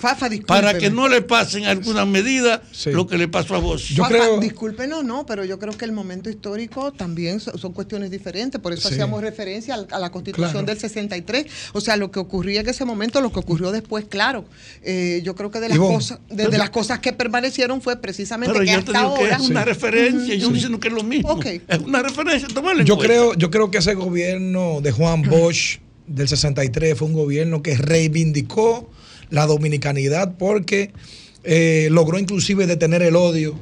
para que no le pasen alguna medida lo que le pasó a vos. Fafa, Discúlpenos, no, pero yo creo que el momento histórico también so- son, cuestiones diferentes. Por eso Sí. hacíamos referencia a, la constitución Claro. del 63. O sea, lo que ocurría en ese momento, lo que ocurrió después, claro. Eh, yo creo que de las, cosas, de, pero- de las cosas que permanecieron fue precisamente Pero que yo te hasta digo que ahora. es una referencia, yo estoy diciendo que es lo mismo. Es una referencia, Yo cuenta. creo, yo creo que ese gobierno de Juan Bosch del 63 fue un gobierno que reivindicó la dominicanidad porque eh, logró inclusive detener el odio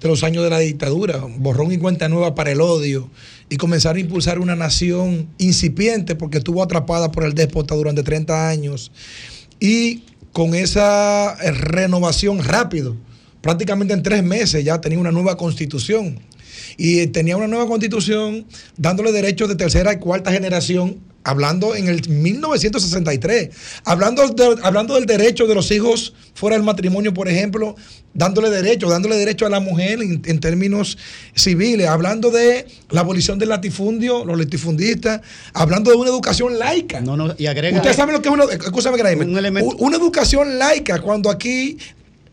de los años de la dictadura, borrón y cuenta nueva para el odio y comenzar a impulsar una nación incipiente porque estuvo atrapada por el déspota durante 30 años y con esa eh, renovación rápido, prácticamente en tres meses ya tenía una nueva constitución. Y tenía una nueva constitución dándole derechos de tercera y cuarta generación, hablando en el 1963, hablando, de- hablando del derecho de los hijos fuera del matrimonio, por ejemplo, dándole derechos, dándole derecho a la mujer en, en términos civiles, hablando de la abolición del latifundio, los latifundistas, hablando de una educación laica. No, no, y agrega. Usted sabe lo que es una, escúchame, Graeme, u- una educación laica, cuando aquí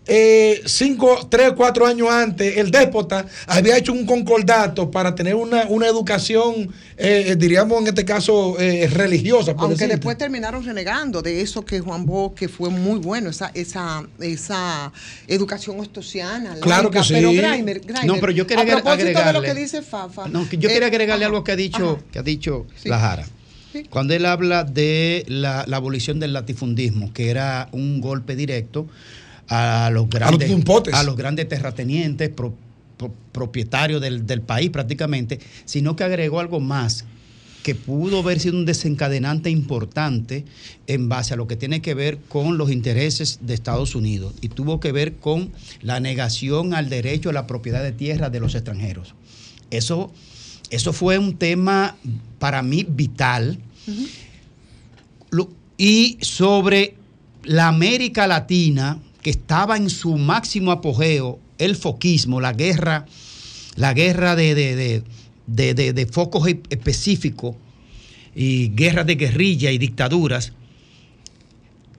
eh, cinco, tres, cuatro años antes, el déspota había hecho un concordato para tener una, una educación, eh, eh, diríamos en este caso, eh, religiosa. Aunque decirte. después terminaron renegando de eso que Juan Bosch, que fue muy bueno, esa, esa, esa educación ostosiana. Claro laica. que sí. Pero Graimer, Graimer, No, pero yo quería a propósito de lo agregarle- que dice Fafa. No, que yo eh, quería agregarle ajá, algo que ha dicho, ajá. que ha dicho Sí. la Jara. Sí. Cuando él habla de la, la abolición del latifundismo, que era un golpe directo a los grandes, a los grandes terratenientes, pro- pro- propietarios del, del país prácticamente, sino que agregó algo más que pudo haber sido un desencadenante importante en base a lo que tiene que ver con los intereses de Estados Unidos y tuvo que ver con la negación al derecho a la propiedad de tierra de los extranjeros. Eso, eso fue un tema para mí vital. Lo- y sobre la América Latina, que estaba en su máximo apogeo, el foquismo, la guerra, la guerra de, de- de- de- focos e- específicos y guerras de guerrilla y dictaduras,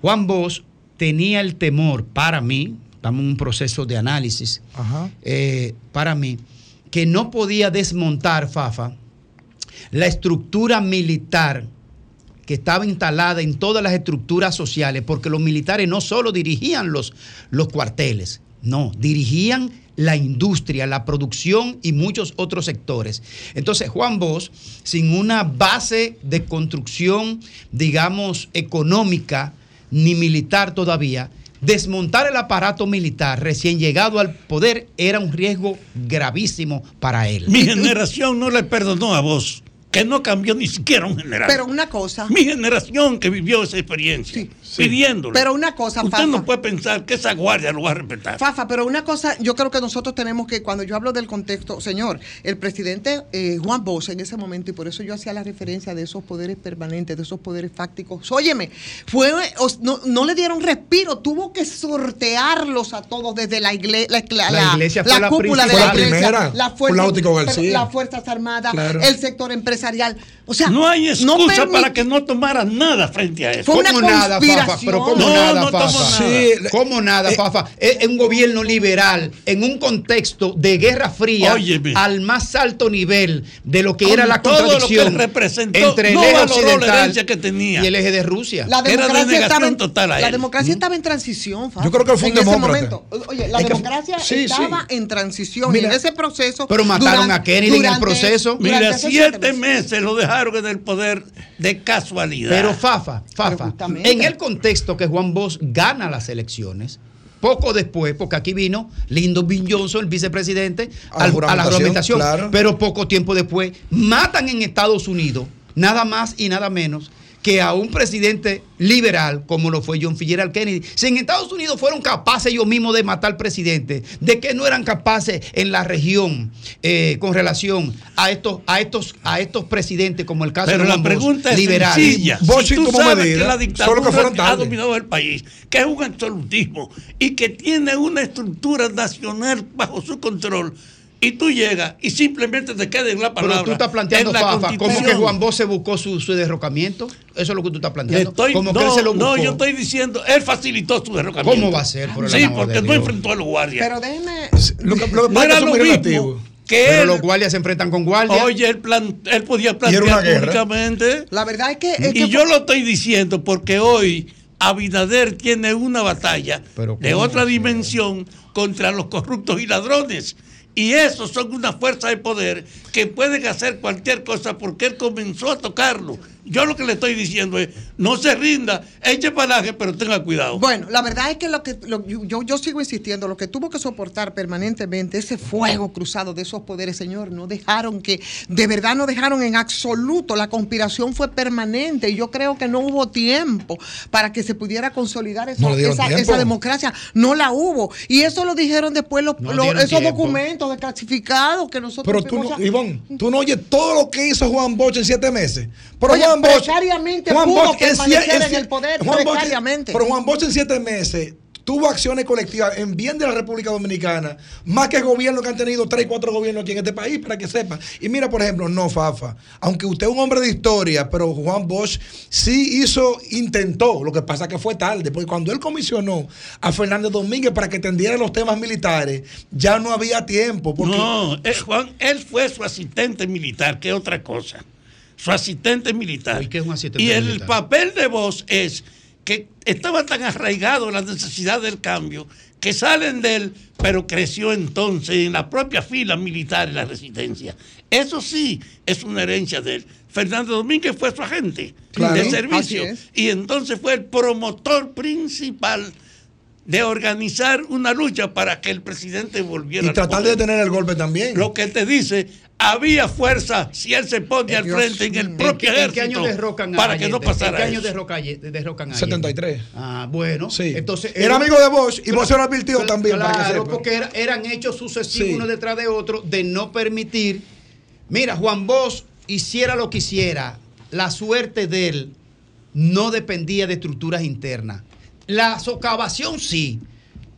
Juan Bosch tenía el temor, para mí, estamos en un proceso de análisis, eh, para mí, que no podía desmontar, Fafa, la estructura militar que estaba instalada en todas las estructuras sociales, porque los militares no solo dirigían los, los cuarteles, no, dirigían la industria, la producción y muchos otros sectores. Entonces, Juan Bosch, sin una base de construcción, digamos, económica ni militar todavía, desmontar el aparato militar recién llegado al poder era un riesgo gravísimo para él. Mi generación no le perdonó a vos, que no cambió ni siquiera un general. Pero una cosa. Mi generación que vivió esa experiencia, pidiéndole. Pero una cosa, Usted Fafa. no puede pensar que esa guardia lo va a respetar. Fafa, pero una cosa, yo creo que nosotros tenemos que, cuando yo hablo del contexto, señor, el presidente eh, Juan Bosch en ese momento, y por eso yo hacía la referencia de esos poderes permanentes, de esos poderes fácticos, óyeme, fue, no, no le dieron respiro, tuvo que sortearlos a todos desde la, igle- la, la- La iglesia fue la cúpula de la iglesia, primera, la fuerza- García. las Fuerzas Armadas, Claro. el sector empresarial empresarial. O sea, no hay excusa para que no tomara nada frente a eso. Fue una ¿Cómo nada, Fafa? Pero ¿cómo No, nada, no Fafa? nada. Sí, ¿Cómo nada, Fafa? Es es un gobierno liberal en un contexto de guerra fría Óyeme. al más alto nivel de lo que Con era la contradicción representó, entre el no eje la occidental que tenía. y el eje de Rusia. La Era democracia, denegación estaba en, total a la democracia estaba en transición, Fafa. Yo creo que fue un en ese demócrata. momento. Oye, la Es democracia sí, sí. estaba en transición Mira, y en ese proceso. pero mataron durante- a Kennedy en el durante- proceso. durante Mira, siete meses lo dejaron en el poder de casualidad. Pero Fafa, Fafa, en el contexto que Juan Bosch gana las elecciones, poco después, porque aquí vino Lyndon B. Johnson, el vicepresidente, A la al- a la juramentación, juramentación, claro. pero poco tiempo después matan en Estados Unidos, nada más y nada menos que a un presidente liberal como lo fue John Fitzgerald Kennedy. Si en Estados Unidos fueron capaces ellos mismos de matar presidentes, ¿de qué no eran capaces en la región eh, con relación a estos, a estos, a estos presidentes como el caso Pero de la pregunta es liberales? sencilla. Bosch si tú sabes medidas, que la solo que dictadura fueron ha dominado el país, que es un absolutismo y que tiene una estructura nacional bajo su control, y tú llegas y simplemente te quedas en la palabra. Pero tú estás planteando, Fafa, como que. Juan Bosch se buscó su, su derrocamiento. Eso es lo que tú estás planteando. estoy- como que no, él se lo buscó. no, yo estoy diciendo, él facilitó su derrocamiento. ¿Cómo va a ser, por el Sí, amor porque de no enfrentó a los guardias. Pero déjeme. Lo que, lo que no era lo mismo relativo. que Pero él, los guardias se enfrentan con guardias. oye, él, plan- él podía plantear una guerra. públicamente. La verdad es que. es Y que yo lo estoy diciendo porque hoy Abinader tiene una batalla Pero de ¿cómo otra dimensión contra los corruptos y ladrones. Y esos son una fuerza de poder que pueden hacer cualquier cosa porque él comenzó a tocarlo. Yo lo que le estoy diciendo es, no se rinda, eche palaje, pero tenga cuidado. Bueno, la verdad es que lo que lo- yo, yo sigo insistiendo, lo que tuvo que soportar permanentemente ese fuego cruzado de esos poderes, señor, no dejaron que, de verdad no dejaron en absoluto, la conspiración fue permanente y yo creo que no hubo tiempo para que se pudiera consolidar esa, No democracia, no la hubo. Y eso lo dijeron después los, No los- dieron esos tiempo. documentos desclasificados que nosotros... Pero tú, no, a- Ivonne, tú no oyes todo lo que hizo Juan Bosch en siete meses. Pero Oye, Juan Bosch, precariamente pudo en permanecer en el poder, Juan Bosch- pero Juan Bosch en siete meses tuvo acciones colectivas en bien de la República Dominicana, más que gobiernos que han tenido tres, cuatro gobiernos aquí en este país, para que sepan. Y mira, por ejemplo, no, Fafa, aunque usted es un hombre de historia, pero Juan Bosch sí hizo, intentó, lo que pasa que fue tarde, porque cuando él comisionó a Fernández Domínguez para que atendiera los temas militares, ya no había tiempo. Porque No, eh, Juan, él fue su asistente militar, que es otra cosa. Su asistente militar. ¿Y qué es un asistente Y el militar? papel de vos es que estaba tan arraigado en la necesidad del cambio que salen de él, pero creció entonces en la propia fila militar y la resistencia. Eso sí es una herencia de él. Fernando Domínguez fue su agente Claro, de servicio y entonces fue el promotor principal de organizar una lucha para que el presidente volviera y al tratar de detener el golpe también. Lo que te dice, había fuerza si él se pone al Dios frente en el propio ¿En qué ejército año derrocan a para que no pasara ¿En qué año derrocan a Allende? 73. Ah, bueno. Sí. Entonces, Era amigo de Bosch y Bosch se lo advirtió también, para que Claro, sepa. porque era- eran hechos sucesivos Sí. uno detrás de otro de no permitir. Mira, Juan Bosch hiciera lo que hiciera, la suerte de él no dependía de estructuras internas. La socavación sí,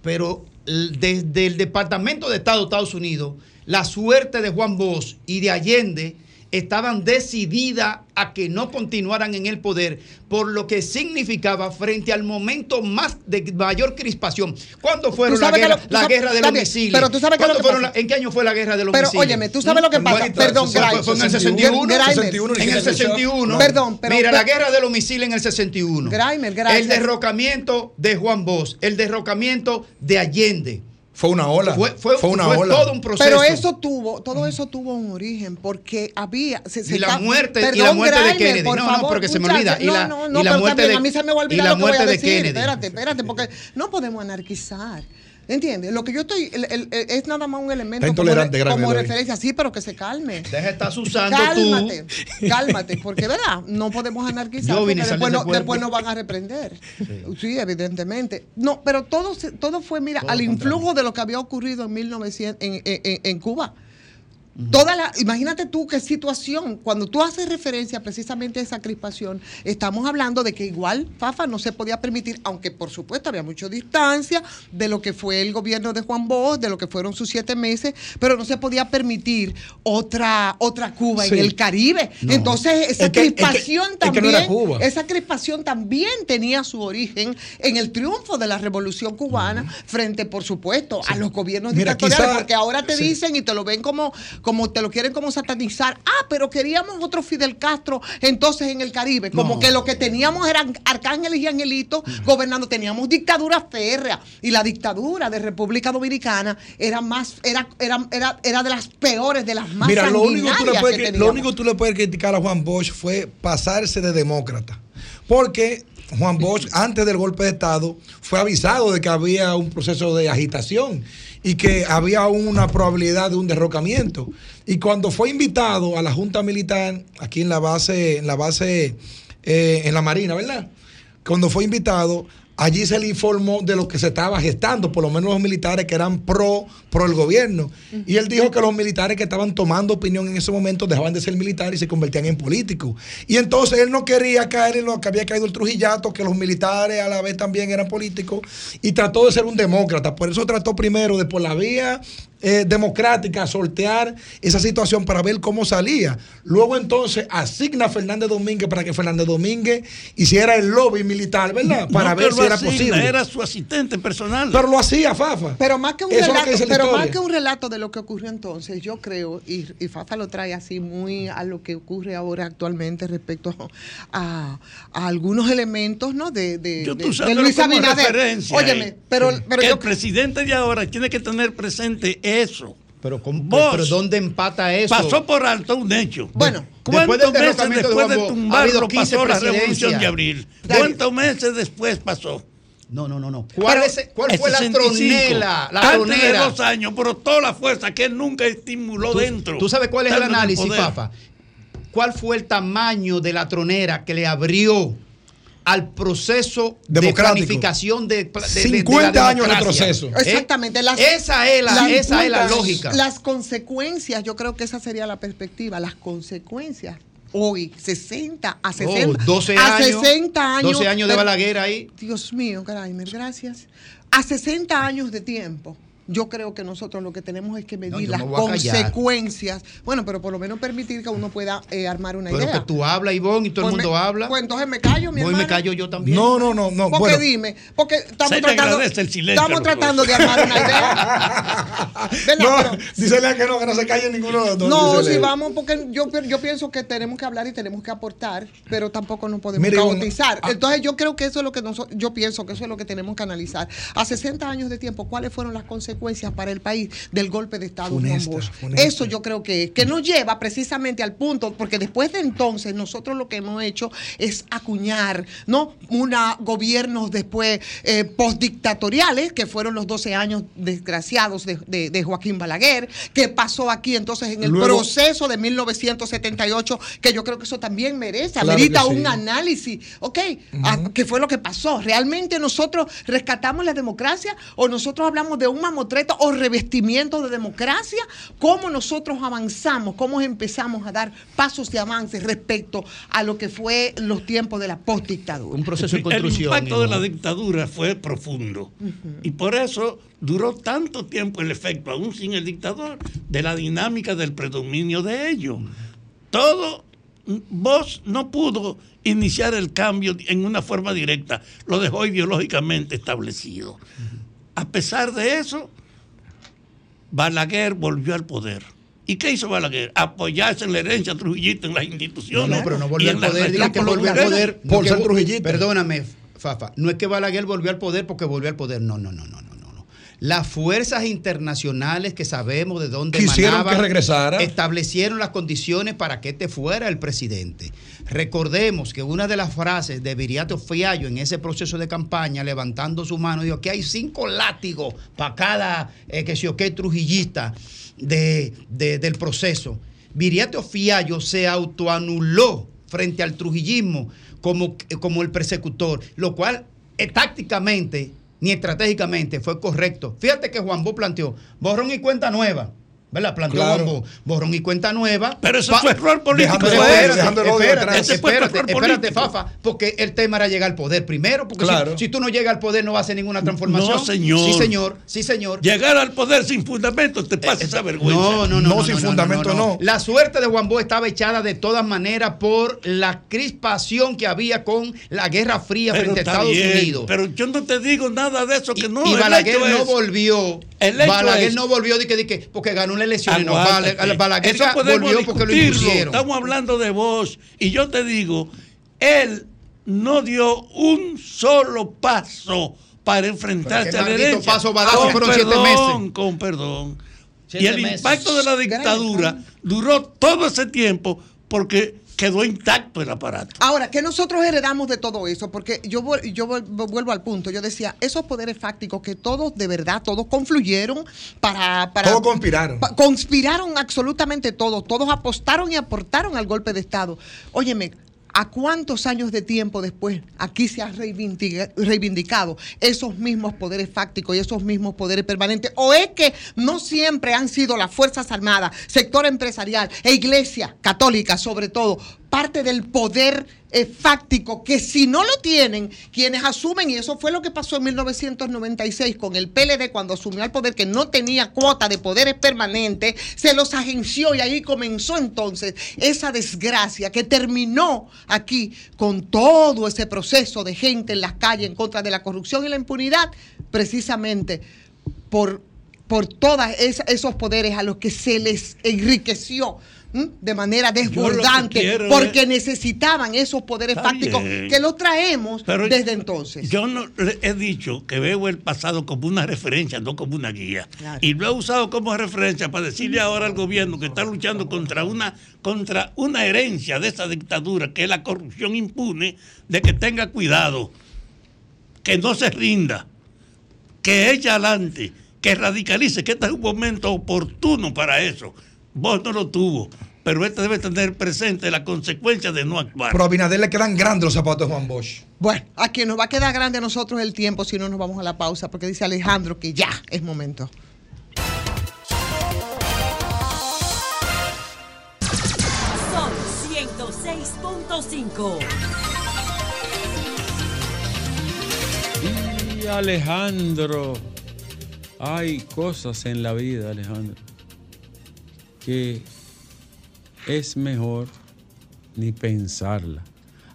pero desde el Departamento de Estado de Estados Unidos, la suerte de Juan Bosch y de Allende estaban decididas a que no continuaran en el poder por lo que significaba frente al momento más de mayor crispación. ¿Cuándo fueron la guerra, lo- la sabes- guerra de los misiles? pero tú sabes que lo ¿Cuándo que fueron pasa- la- ¿En qué año fue la guerra de los Pero misiles? óyeme, tú sabes lo que pasa. Perdón, fue- Grimes. Fue en el 61, 61. 61, En el 61. Perdón, pero- Mira, pero- la guerra de los misiles en el 61. Grimer, gracias. El derrocamiento de Juan Bosch, el derrocamiento de Allende. Fue una ola. Fue, fue- una fue ola. todo un proceso. Pero eso tuvo, todo eso tuvo un origen, porque había. Se, se y la muerte, y la muerte de Kennedy. por no, no, favor, porque se me olvida. Y la, no, no, no, y la pero muerte también de, a mí se me va a y olvidar la lo que voy a de decir. Kennedy. Espérate, espérate, porque no podemos anarquizar. ¿Entiendes? Lo que yo estoy. el- el- el- es nada más un elemento Está como, intolerante, re- como referencia. Sí, pero que se calme. Deja de estar usando Cálmate, tú. cálmate, porque verdad, no podemos anarquizar Yo vine porque después, no, nos van a reprender. Sí. evidentemente. No, pero todo, se- todo fue, mira, Todo al contrario. influjo de lo que había ocurrido en 1900 en, en- en- en Cuba. Toda la, imagínate tú qué situación, cuando tú haces referencia precisamente a esa crispación, estamos hablando de que igual Fafa no se podía permitir, aunque por supuesto había mucha distancia de lo que fue el gobierno de Juan Bosch, de lo que fueron sus siete meses, pero no se podía permitir otra, otra Cuba Sí. en el Caribe. No. Entonces, esa Es que- es que- crispación es que no también, Cuba. esa crispación también tenía su origen en el triunfo de la revolución cubana frente, por supuesto, a los gobiernos Mira, dictatoriales, quizá- porque ahora te sí. dicen y te lo ven como, como te lo quieren como satanizar. Ah, pero queríamos otro Fidel Castro entonces en el Caribe. Como No. que lo que teníamos eran arcángeles y angelitos gobernando. Teníamos dictadura férrea. Y la dictadura de República Dominicana era más, era, era, era, era de las peores, de las más Mira, lo único, que tú le sanguinarias puedes, que que- lo único que tú le puedes criticar a Juan Bosch fue pasarse de demócrata. Porque Juan Bosch, antes del golpe de Estado, fue avisado de que había un proceso de agitación y que había una probabilidad de un derrocamiento. Y cuando fue invitado a la Junta Militar, aquí en la base, en la base, eh, en la Marina, ¿verdad? Cuando fue invitado, allí se le informó de lo que se estaba gestando, por lo menos los militares que eran pro, pro el gobierno. Y él dijo que los militares que estaban tomando opinión en ese momento dejaban de ser militares y se convertían en políticos. Y entonces él no quería caer en lo que había caído el Trujillato, que los militares a la vez también eran políticos, y trató de ser un demócrata. Por eso trató primero de por la vía eh, democrática sortear esa situación para ver cómo salía. Luego entonces asigna a Fernández Domínguez para que Fernández Domínguez hiciera el lobby militar, ¿verdad? Para No ver si lo era asigna, posible. Era su asistente personal. Pero lo hacía Fafa. Pero más que un Eso es lo que relato, pero más que un relato de lo que ocurrió entonces, yo creo, y, y Fafa lo trae así muy a lo que ocurre ahora actualmente respecto a, a algunos elementos, ¿no? De, de, Yo de- de Luis Abinader. referencia. Óyeme, eh. pero, pero Que yo el presidente de ahora tiene que tener presente eso. Pero, Bosch pero ¿dónde empata eso? Pasó por alto un hecho. Bueno, ¿cuántos después meses derrocamiento de después Juan de ha tumbarlo 15 pasó la revolución de abril? ¿Cuántos meses después pasó? No, no, no, no. ¿Cuál, es- cuál fue la 65. tronela? La Antes de tronera. dos años, pero toda la fuerza que él nunca estimuló ¿Tú, dentro. tú sabes cuál es el análisis. Fafa? ¿Cuál fue el tamaño de la tronera que le abrió al proceso de planificación de, de- de- de 50 la años de retroceso. ¿Eh? Exactamente. las- esa es la, las- esa es la lógica. Las consecuencias, yo creo que esa sería la perspectiva, las consecuencias. Hoy, 60 a 60, Oh, 12 a años, 60 años. 12 años de Balaguer ahí. Dios mío, Graimer, gracias. A 60 años de tiempo. Yo creo que nosotros lo que tenemos es que medir No, las consecuencias. Bueno, pero por lo menos permitir que uno pueda eh, armar una Pero idea. que tú hablas, Ivonne, y todo Pues el mundo me- habla. Pues entonces me callo, mi Voy hermano. me callo yo también. No, no, no, no. Porque Bueno, dime, porque estamos tratando, silencio estamos tratando de armar una idea. No, dísele que no, que no se calle ninguno de los dos. No, si vamos, porque yo, yo pienso que tenemos que hablar y tenemos que aportar, pero tampoco nos podemos Mire, caotizar. ah. Entonces yo creo que eso es lo que nosotros, yo pienso que eso es lo que tenemos que analizar. A 60 años de tiempo, ¿cuáles fueron las consecuencias para el país del golpe de Estado Funesta, funesta. Eso yo creo que, que nos lleva precisamente al punto, porque después de entonces nosotros lo que hemos hecho es acuñar, ¿no? Una gobiernos después eh, postdictatoriales, que fueron los 12 años desgraciados de, de- de Joaquín Balaguer, que pasó aquí entonces en el Luego- proceso de 1978, que yo creo que eso también merece, Claro sí. un análisis, ¿ok? Ah, ¿Qué fue lo que pasó? ¿Realmente nosotros rescatamos la democracia o nosotros hablamos de un mamotreto o revestimiento de democracia? ¿Cómo nosotros avanzamos? ¿Cómo empezamos a dar pasos de avance respecto a lo que fue los tiempos de la postdictadura? Un proceso de El construcción. impacto de la dictadura fue profundo. Y por eso duró tanto tiempo el efecto, aún sin el dictador, de la dinámica del predominio de ellos. Todo, vos no pudo iniciar el cambio en una forma directa, lo dejó ideológicamente establecido. A pesar de eso, Balaguer volvió al poder. ¿Y qué hizo Balaguer? Apoyarse en la herencia trujillista en las No, instituciones. no, pero no volvió al poder. relación Diga que volvió al poder. no Por ser trujillista. Perdóname, Fafa. No es que Balaguer volvió al poder porque volvió al poder. No, no, no, no, no. Las fuerzas internacionales que sabemos de dónde Quisieron emanaban, que regresara. establecieron las condiciones para que este fuera el presidente. Recordemos que una de las frases de Viriato Fiallo en ese proceso de campaña, levantando su mano, dijo que hay cinco látigos para cada eh, que se o qué trujillista de, de- del proceso. Viriato Fiallo se autoanuló frente al trujillismo como, como el persecutor, lo cual eh, tácticamente ni estratégicamente fue correcto. Fíjate que Juan Bo planteó borrón y cuenta nueva. ¿Verdad? Planteó Claro. Borrón y cuenta nueva. Pero eso Pa- fue error político. Espérate, dejando el odio espérate. Ese espérate, espérate, político. Fafa, porque el tema era llegar al poder primero, porque si- Claro. si, tú no llegas al poder no va a hacer ninguna transformación. No, señor. Sí, señor, sí, señor. Llegar al poder sin fundamento te pasa esa vergüenza. Eh, No, no, no. No, sin fundamento, no. La suerte de Juan Bosch estaba echada de todas maneras por la crispación que había con la Guerra Fría Pero frente a Estados bien, Unidos. Pero yo no te digo nada de eso que no. y el Balaguer no es- volvió. El hecho Balaguer es- no volvió de que, de que- porque ganó una Balaguer Eso podemos volvió porque lo impusieron. Estamos hablando de vos. Y yo te digo, él no dio un solo paso para enfrentarse a la herencia. paso badazo con fueron siete perdón, meses. Con perdón. Siete y el meses. impacto de la dictadura duró todo ese tiempo porque quedó intacto el aparato. Ahora, ¿qué nosotros heredamos de todo eso? Porque yo, yo vuel- vuelvo al punto. Yo decía, esos poderes fácticos que todos, de verdad, todos confluyeron para... para Todos conspiraron. pa- conspiraron absolutamente todos. Todos apostaron y aportaron al golpe de Estado. Óyeme, ¿a cuántos años de tiempo después aquí se ha reivindica- reivindicado esos mismos poderes fácticos y esos mismos poderes permanentes? ¿O es que no siempre han sido las Fuerzas Armadas, sector empresarial e Iglesia católica sobre todo, parte del poder eh, fáctico que si no lo tienen, quienes asumen, y eso fue lo que pasó en 1996 con el PLD cuando asumió al poder, que no tenía cuota de poderes permanentes, se los agenció y ahí comenzó entonces esa desgracia que terminó aquí con todo ese proceso de gente en las calles en contra de la corrupción y la impunidad, precisamente por, por todos esos poderes a los que se les enriqueció. ¿M? de manera desbordante quiero porque es- necesitaban esos poderes Está fácticos bien. que los traemos Pero desde entonces. Yo no he dicho que veo el pasado como una referencia, no como una guía. Claro. Y lo he usado como referencia para decirle ahora al gobierno que está luchando contra una, contra una herencia de esa dictadura, que es la corrupción impune, de que tenga cuidado, que no se rinda, que eche adelante, que radicalice, que este es un momento oportuno para eso. Vos no lo tuvo, pero este debe tener presente la consecuencia de no actuar. Pero a Abinader le quedan grandes los zapatos de Juan Bosch. Bueno, a quien nos va a quedar grande a nosotros el tiempo si no nos vamos a la pausa, porque dice Alejandro que ya es momento. Son 106.5. Y Alejandro, hay cosas en la vida, Alejandro, que es mejor ni pensarla.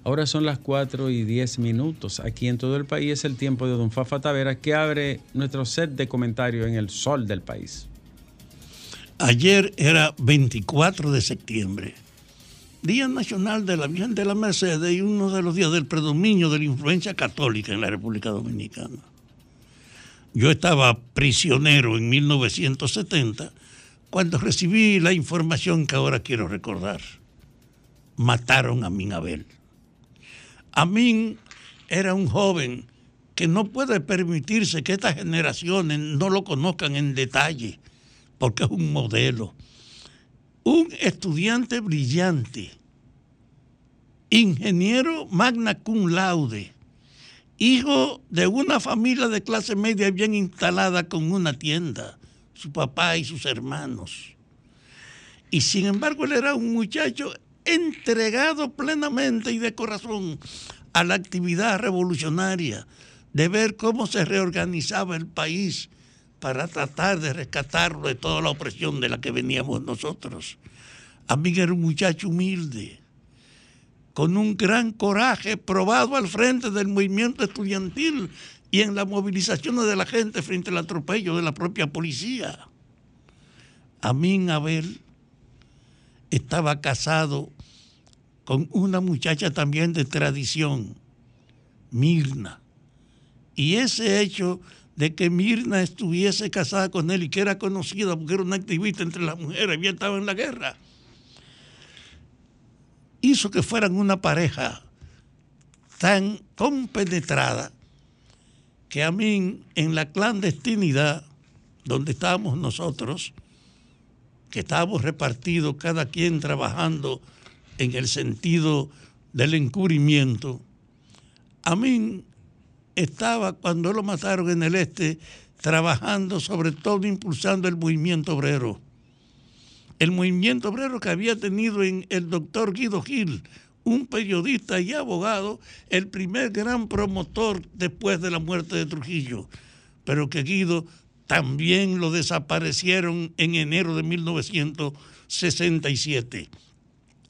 Ahora son las 4 y 10 minutos. Aquí en todo el país es el tiempo de Don Fafa Tavera que abre nuestro set de comentarios en el sol del país. Ayer era 24 de septiembre, Día Nacional de la Virgen de la Mercedes y uno de los días del predominio de la influencia católica en la República Dominicana. Yo estaba prisionero en 1970 cuando recibí la información que ahora quiero recordar. Mataron a Minabel. Amin era un joven que no puede permitirse que estas generaciones no lo conozcan en detalle, porque es un modelo. Un estudiante brillante, ingeniero magna cum laude, hijo de una familia de clase media bien instalada con una tienda, su papá y sus hermanos. Y sin embargo él era un muchacho entregado plenamente y de corazón a la actividad revolucionaria, de ver cómo se reorganizaba el país para tratar de rescatarlo de toda la opresión de la que veníamos nosotros. A mí era un muchacho humilde, con un gran coraje probado al frente del movimiento estudiantil y en las movilizaciones de la gente frente al atropello de la propia policía. Amin Abel estaba casado con una muchacha también de tradición, Mirna. Y ese hecho de que Mirna estuviese casada con él y que era conocida porque era una activista entre las mujeres, había estado en la guerra, hizo que fueran una pareja tan compenetrada que a mí en la clandestinidad donde estábamos nosotros, que estábamos repartidos cada quien trabajando en el sentido del encubrimiento, a mí estaba cuando lo mataron en el este trabajando sobre todo impulsando el movimiento obrero. El movimiento obrero que había tenido en el doctor Guido Gil, un periodista y abogado, el primer gran promotor después de la muerte de Trujillo, pero que Guido también lo desaparecieron en enero de 1967.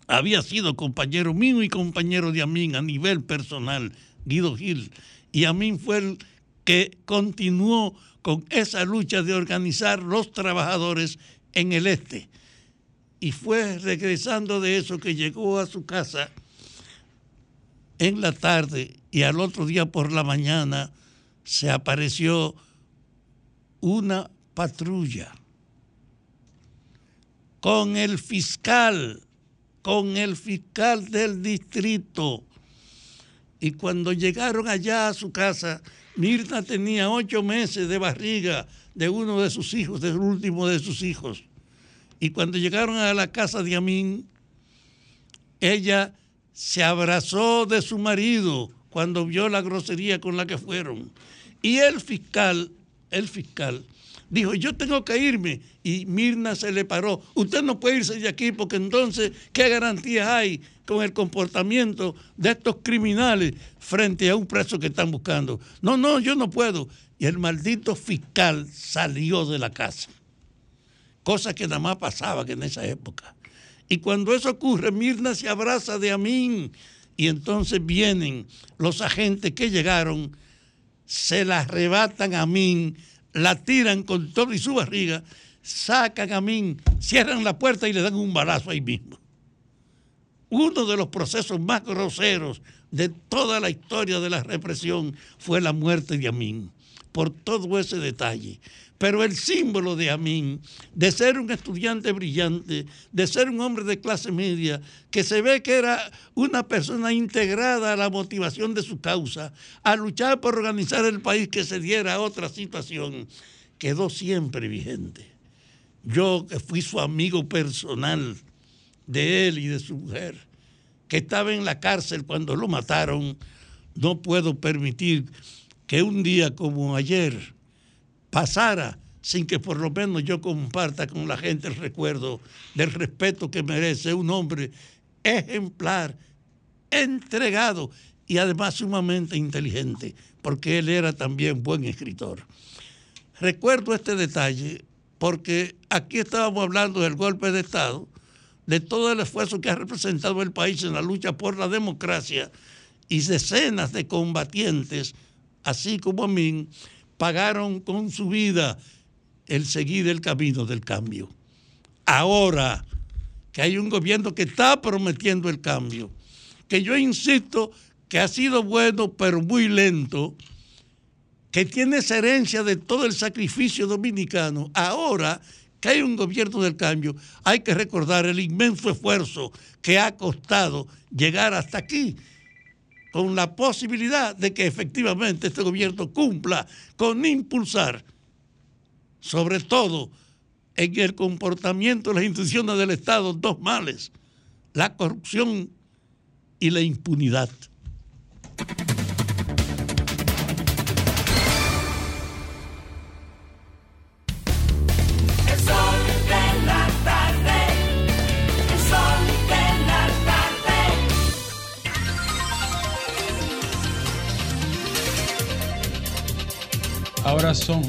Había sido compañero mío y compañero de Amin a nivel personal, Guido Gil, y Amin fue el que continuó con esa lucha de organizar los trabajadores en el este. Y fue regresando de eso que llegó a su casa en la tarde y al otro día por la mañana se apareció una patrulla con el fiscal, con el fiscal del distrito. Y cuando llegaron allá a su casa, Mirna tenía ocho meses de barriga de uno de sus hijos, del último de sus hijos. Y cuando llegaron a la casa de Amín, ella se abrazó de su marido cuando vio la grosería con la que fueron. Y el fiscal, el fiscal, dijo, yo tengo que irme. Y Mirna se le paró, usted no puede irse de aquí porque entonces, ¿qué garantías hay con el comportamiento de estos criminales frente a un preso que están buscando? No, no, yo no puedo. Y el maldito fiscal salió de la casa. Cosa que nada más pasaba que en esa época. Y cuando eso ocurre, Mirna se abraza de Amín. Y entonces vienen los agentes que llegaron, se la arrebatan a Amín, la tiran con todo y su barriga, sacan a Amín, cierran la puerta y le dan un balazo ahí mismo. Uno de los procesos más groseros de toda la historia de la represión fue la muerte de Amín, por todo ese detalle. Pero el símbolo de Amín, de ser un estudiante brillante, de ser un hombre de clase media, que se ve que era una persona integrada a la motivación de su causa, a luchar por organizar el país que se diera a otra situación, quedó siempre vigente. Yo que fui su amigo personal de él y de su mujer, que estaba en la cárcel cuando lo mataron, no puedo permitir que un día como ayer, pasara sin que por lo menos yo comparta con la gente el recuerdo del respeto que merece un hombre ejemplar, entregado y además sumamente inteligente, porque él era también buen escritor. Recuerdo este detalle porque aquí estábamos hablando del golpe de Estado, de todo el esfuerzo que ha representado el país en la lucha por la democracia y decenas de combatientes, así como a mí, pagaron con su vida el seguir el camino del cambio. Ahora que hay un gobierno que está prometiendo el cambio, que yo insisto que ha sido bueno pero muy lento, que tiene esa herencia de todo el sacrificio dominicano, ahora que hay un gobierno del cambio, hay que recordar el inmenso esfuerzo que ha costado llegar hasta aquí con la posibilidad de que efectivamente este gobierno cumpla con impulsar, sobre todo en el comportamiento de las instituciones del Estado, dos males, la corrupción y la impunidad. Ahora son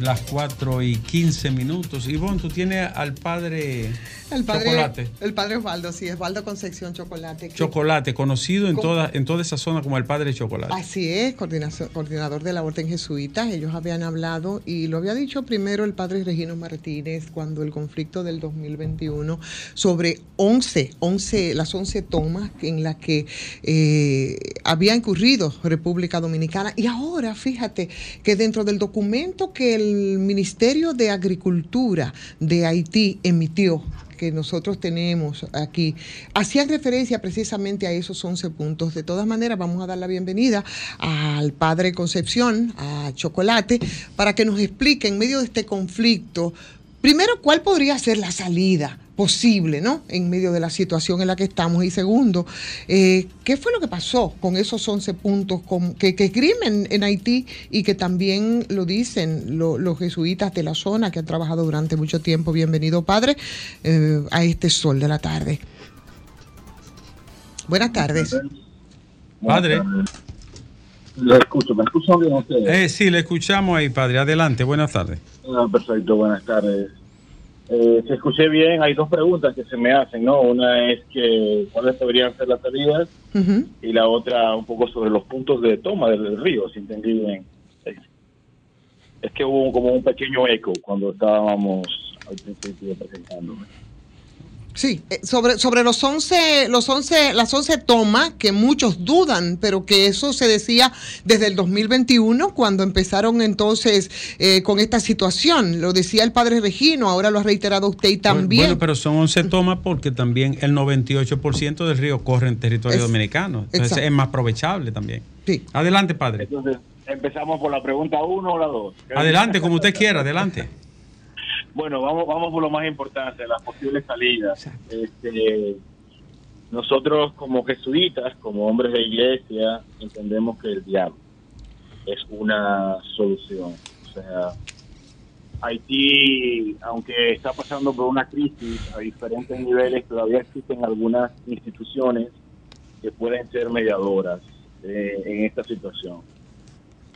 las 4 y 15 minutos. Ivonne, tú tienes al padre, El padre, Chocolate. El padre Osvaldo, sí, Osvaldo Concepción Chocolate. que- Chocolate, conocido en ¿Cómo? toda, en toda esa zona como el padre Chocolate. Así es, coordinador de la Orden Jesuita. Ellos habían hablado y lo había dicho primero el padre Regino Martínez cuando el conflicto del 2021 sobre 11, 11 las 11 tomas en las que eh, había incurrido República Dominicana. Y ahora, fíjate que dentro del documento que el Ministerio de Agricultura de Haití emitió, que nosotros tenemos aquí, hacían referencia precisamente a esos 11 puntos. De todas maneras, vamos a dar la bienvenida al padre Concepción, a Chocolate, para que nos explique en medio de este conflicto, primero, cuál podría ser la salida posible, ¿no? En medio de la situación en la que estamos. Y segundo, eh, ¿qué fue lo que pasó con esos 11 puntos con- que, que crimen en Haití y que también lo dicen lo- los jesuitas de la zona que han trabajado durante mucho tiempo? Bienvenido, padre, eh, a este sol de la tarde. Buenas tardes. Padre. Lo escucho, ¿me escuchan bien ustedes? Eh, sí, le escuchamos ahí, padre. Adelante, buenas tardes. Ah, perfecto, buenas tardes. Eh, si escuché bien, hay dos preguntas que se me hacen, ¿no? Una es que cuáles deberían ser las salidas y la otra un poco sobre los puntos de toma del río, si entendí bien. Es, que hubo como un pequeño eco cuando estábamos al principio presentando. Sí, eh, sobre, sobre los 11, los 11, las 11 tomas que muchos dudan, pero que eso se decía desde el 2021 cuando empezaron entonces eh, con esta situación. Lo decía el padre Regino, ahora lo ha reiterado usted y también. Bueno, pero son 11 tomas porque también el 98% del río corre en territorio Es- dominicano. Entonces exacto. es más aprovechable también. Adelante, padre. Entonces, empezamos por la pregunta uno o la dos. Adelante, como usted quiera, adelante. Bueno, vamos, vamos por lo más importante, las posibles salidas. Este, nosotros como jesuitas, como hombres de iglesia, entendemos que el diablo es una solución. O sea, Haití, aunque está pasando por una crisis a diferentes niveles, todavía existen algunas instituciones que pueden ser mediadoras eh, en esta situación.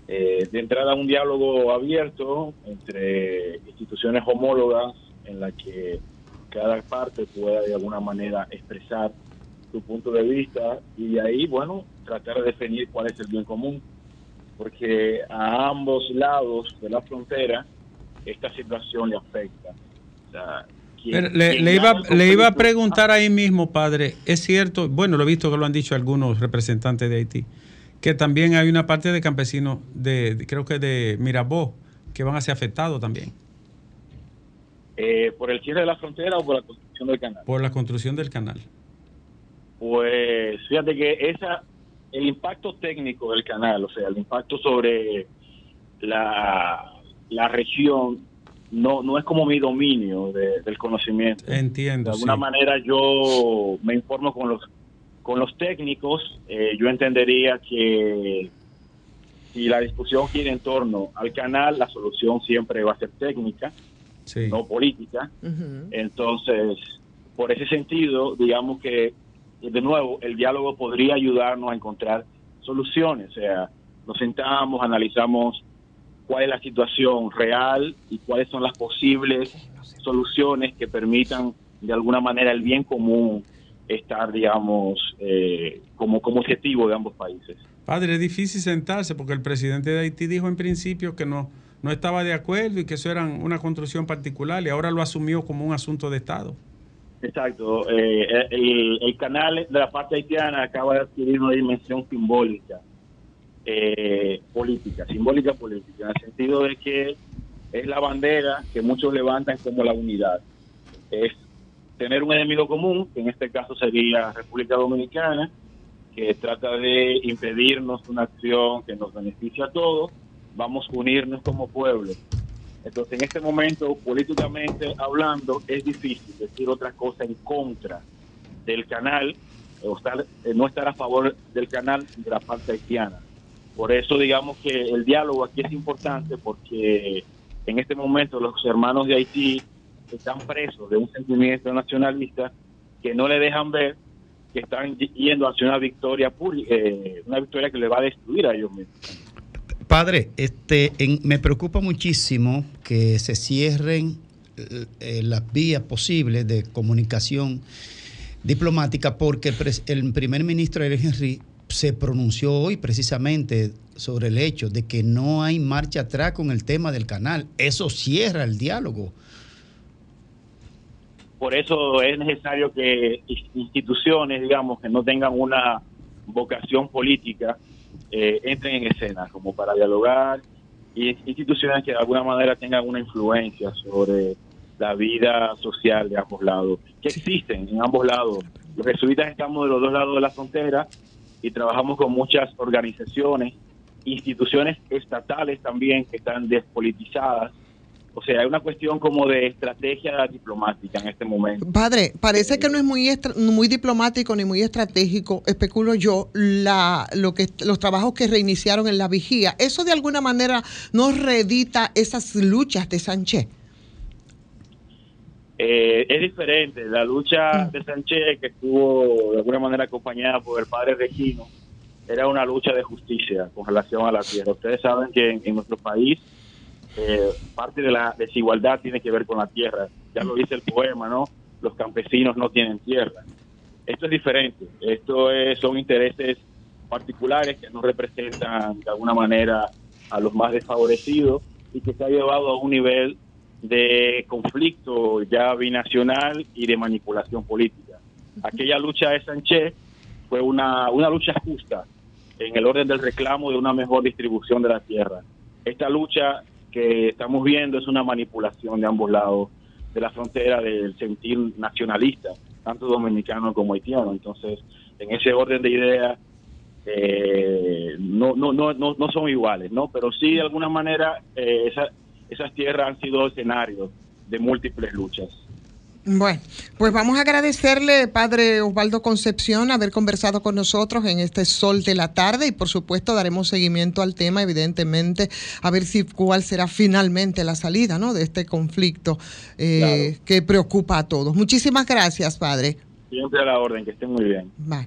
Eh, de entrada un diálogo abierto entre instituciones homólogas en la que cada parte pueda de alguna manera expresar su punto de vista y de ahí, bueno, tratar de definir cuál es el bien común, porque a ambos lados de la frontera esta situación le afecta. O sea, Pero le, le iba, le iba a preguntar ahí mismo, padre, es cierto, bueno, lo he visto que lo han dicho algunos representantes de Haití, que también hay una parte de campesinos, de, de- creo que de Mirabó, que van a ser afectados también Eh, por el cierre de la frontera o por la construcción del canal. por la construcción del canal. Pues fíjate que esa el impacto técnico del canal, o sea, el impacto sobre la, la región, no, no es como mi dominio de- del conocimiento. Entiendo. De alguna sí. manera yo me informo con los con los técnicos, eh, yo entendería que si la discusión gira en torno al canal, la solución siempre va a ser técnica, no política. Entonces, por ese sentido, digamos que, de nuevo, el diálogo podría ayudarnos a encontrar soluciones. O sea, nos sentamos, analizamos cuál es la situación real y cuáles son las posibles soluciones que permitan, de alguna manera, el bien común estar, digamos, eh, como, como objetivo de ambos países. Padre, es difícil sentarse porque el presidente de Haití dijo en principio que no, no estaba de acuerdo y que eso era una construcción particular y ahora lo asumió como un asunto de Estado. Exacto. Eh, el, el canal de la parte haitiana acaba de adquirir una dimensión simbólica, eh, política, simbólica política, en el sentido de que es la bandera que muchos levantan como la unidad. Es tener un enemigo común, que en este caso sería República Dominicana, que trata de impedirnos una acción que nos beneficie a todos, vamos a unirnos como pueblo. Entonces, en este momento, políticamente hablando, es difícil decir otra cosa en contra del canal, o estar, eh, no estar a favor del canal de la parte haitiana. Por eso, digamos que el diálogo aquí es importante porque en este momento los hermanos de Haití están presos de un sentimiento nacionalista que no le dejan ver que están yendo hacia una victoria eh, una victoria que le va a destruir a ellos mismos. Padre, este, en- me preocupa muchísimo que se cierren eh, eh, las vías posibles de comunicación diplomática porque el, el primer ministro Ariel Henry se pronunció hoy precisamente sobre el hecho de que no hay marcha atrás con el tema del canal. Eso cierra el diálogo. Por eso es necesario que ins- instituciones, digamos, que no tengan una vocación política, eh, entren en escena como para dialogar y instituciones que de alguna manera tengan una influencia sobre la vida social de ambos lados, que existen en ambos lados. Los jesuitas estamos de los dos lados de la frontera y trabajamos con muchas organizaciones, instituciones estatales también que están despolitizadas O sea, hay una cuestión como de estrategia diplomática en este momento. Padre, parece que no es muy muy diplomático ni muy estratégico, especulo yo, la, lo que los trabajos que reiniciaron en la vigía. Eso de alguna manera no reedita esas luchas de Sánchez. Eh, es diferente. La lucha de Sánchez, que estuvo de alguna manera acompañada por el padre Regino, era una lucha de justicia con relación a la tierra. Ustedes saben que en, en nuestro país eh, parte de la desigualdad tiene que ver con la tierra. Ya lo dice el poema, ¿no? Los campesinos no tienen tierra. Esto es diferente. Esto es- son intereses particulares que no representan de alguna manera a los más desfavorecidos y que se ha llevado a un nivel de conflicto ya binacional y de manipulación política. Aquella lucha de Sánchez fue una, una lucha justa en el orden del reclamo de una mejor distribución de la tierra. Esta lucha que estamos viendo es una manipulación de ambos lados de la frontera del sentir nacionalista, tanto dominicano como haitiano. Entonces, en ese orden de ideas, eh, no, no, no, no, son iguales, ¿no? Pero sí, de alguna manera, eh, esa- esas tierras han sido escenarios de múltiples luchas. Bueno, pues vamos a agradecerle, padre Osvaldo Concepción, haber conversado con nosotros en este sol de la tarde y por supuesto daremos seguimiento al tema, evidentemente, a ver si cuál será finalmente la salida ¿no? de este conflicto eh, que preocupa a todos. Muchísimas gracias, padre. Siempre a la orden, que estén muy bien. Bye.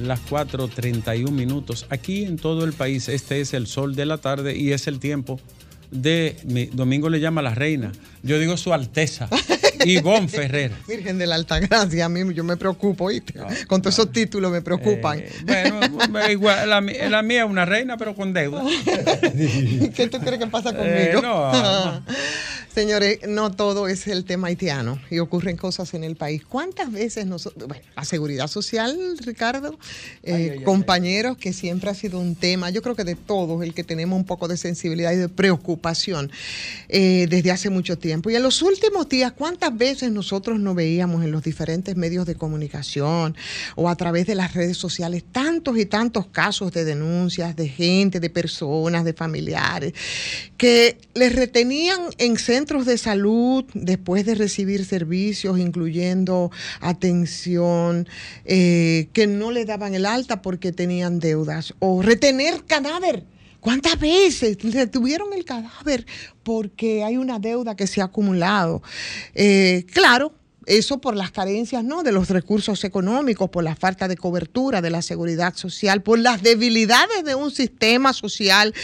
las 4.31 minutos. Aquí en todo el país, este es el sol de la tarde y es el tiempo de. mi- Domingo le llama la reina. Yo digo su alteza, Ivonne Ferrer. Virgen de la Altagracia, a mí yo me preocupo, ¿oíste? Con todos esos títulos me preocupan. Eh, Bueno, igual, la, mía es una reina, pero con deuda. ¿Qué tú crees que pasa Eh, conmigo? no. Señores, no todo es el tema haitiano y ocurren cosas en el país. ¿Cuántas veces nosotros, bueno, la seguridad social, Ricardo, eh, compañeros, que siempre ha sido un tema, yo creo que de todos, el que tenemos un poco de sensibilidad y de preocupación eh, desde hace mucho tiempo. Y en los últimos días, ¿cuántas veces nosotros nos veíamos en los diferentes medios de comunicación o a través de las redes sociales tantos y tantos casos de denuncias de gente, de personas, de familiares, que les retenían en centros de salud después de recibir servicios, incluyendo atención, eh, que no le daban el alta porque tenían deudas, o retener cadáver. ¿Cuántas veces retuvieron el cadáver porque hay una deuda que se ha acumulado? Eh, claro, eso por las carencias ¿no? de los recursos económicos, por la falta de cobertura de la seguridad social, por las debilidades de un sistema social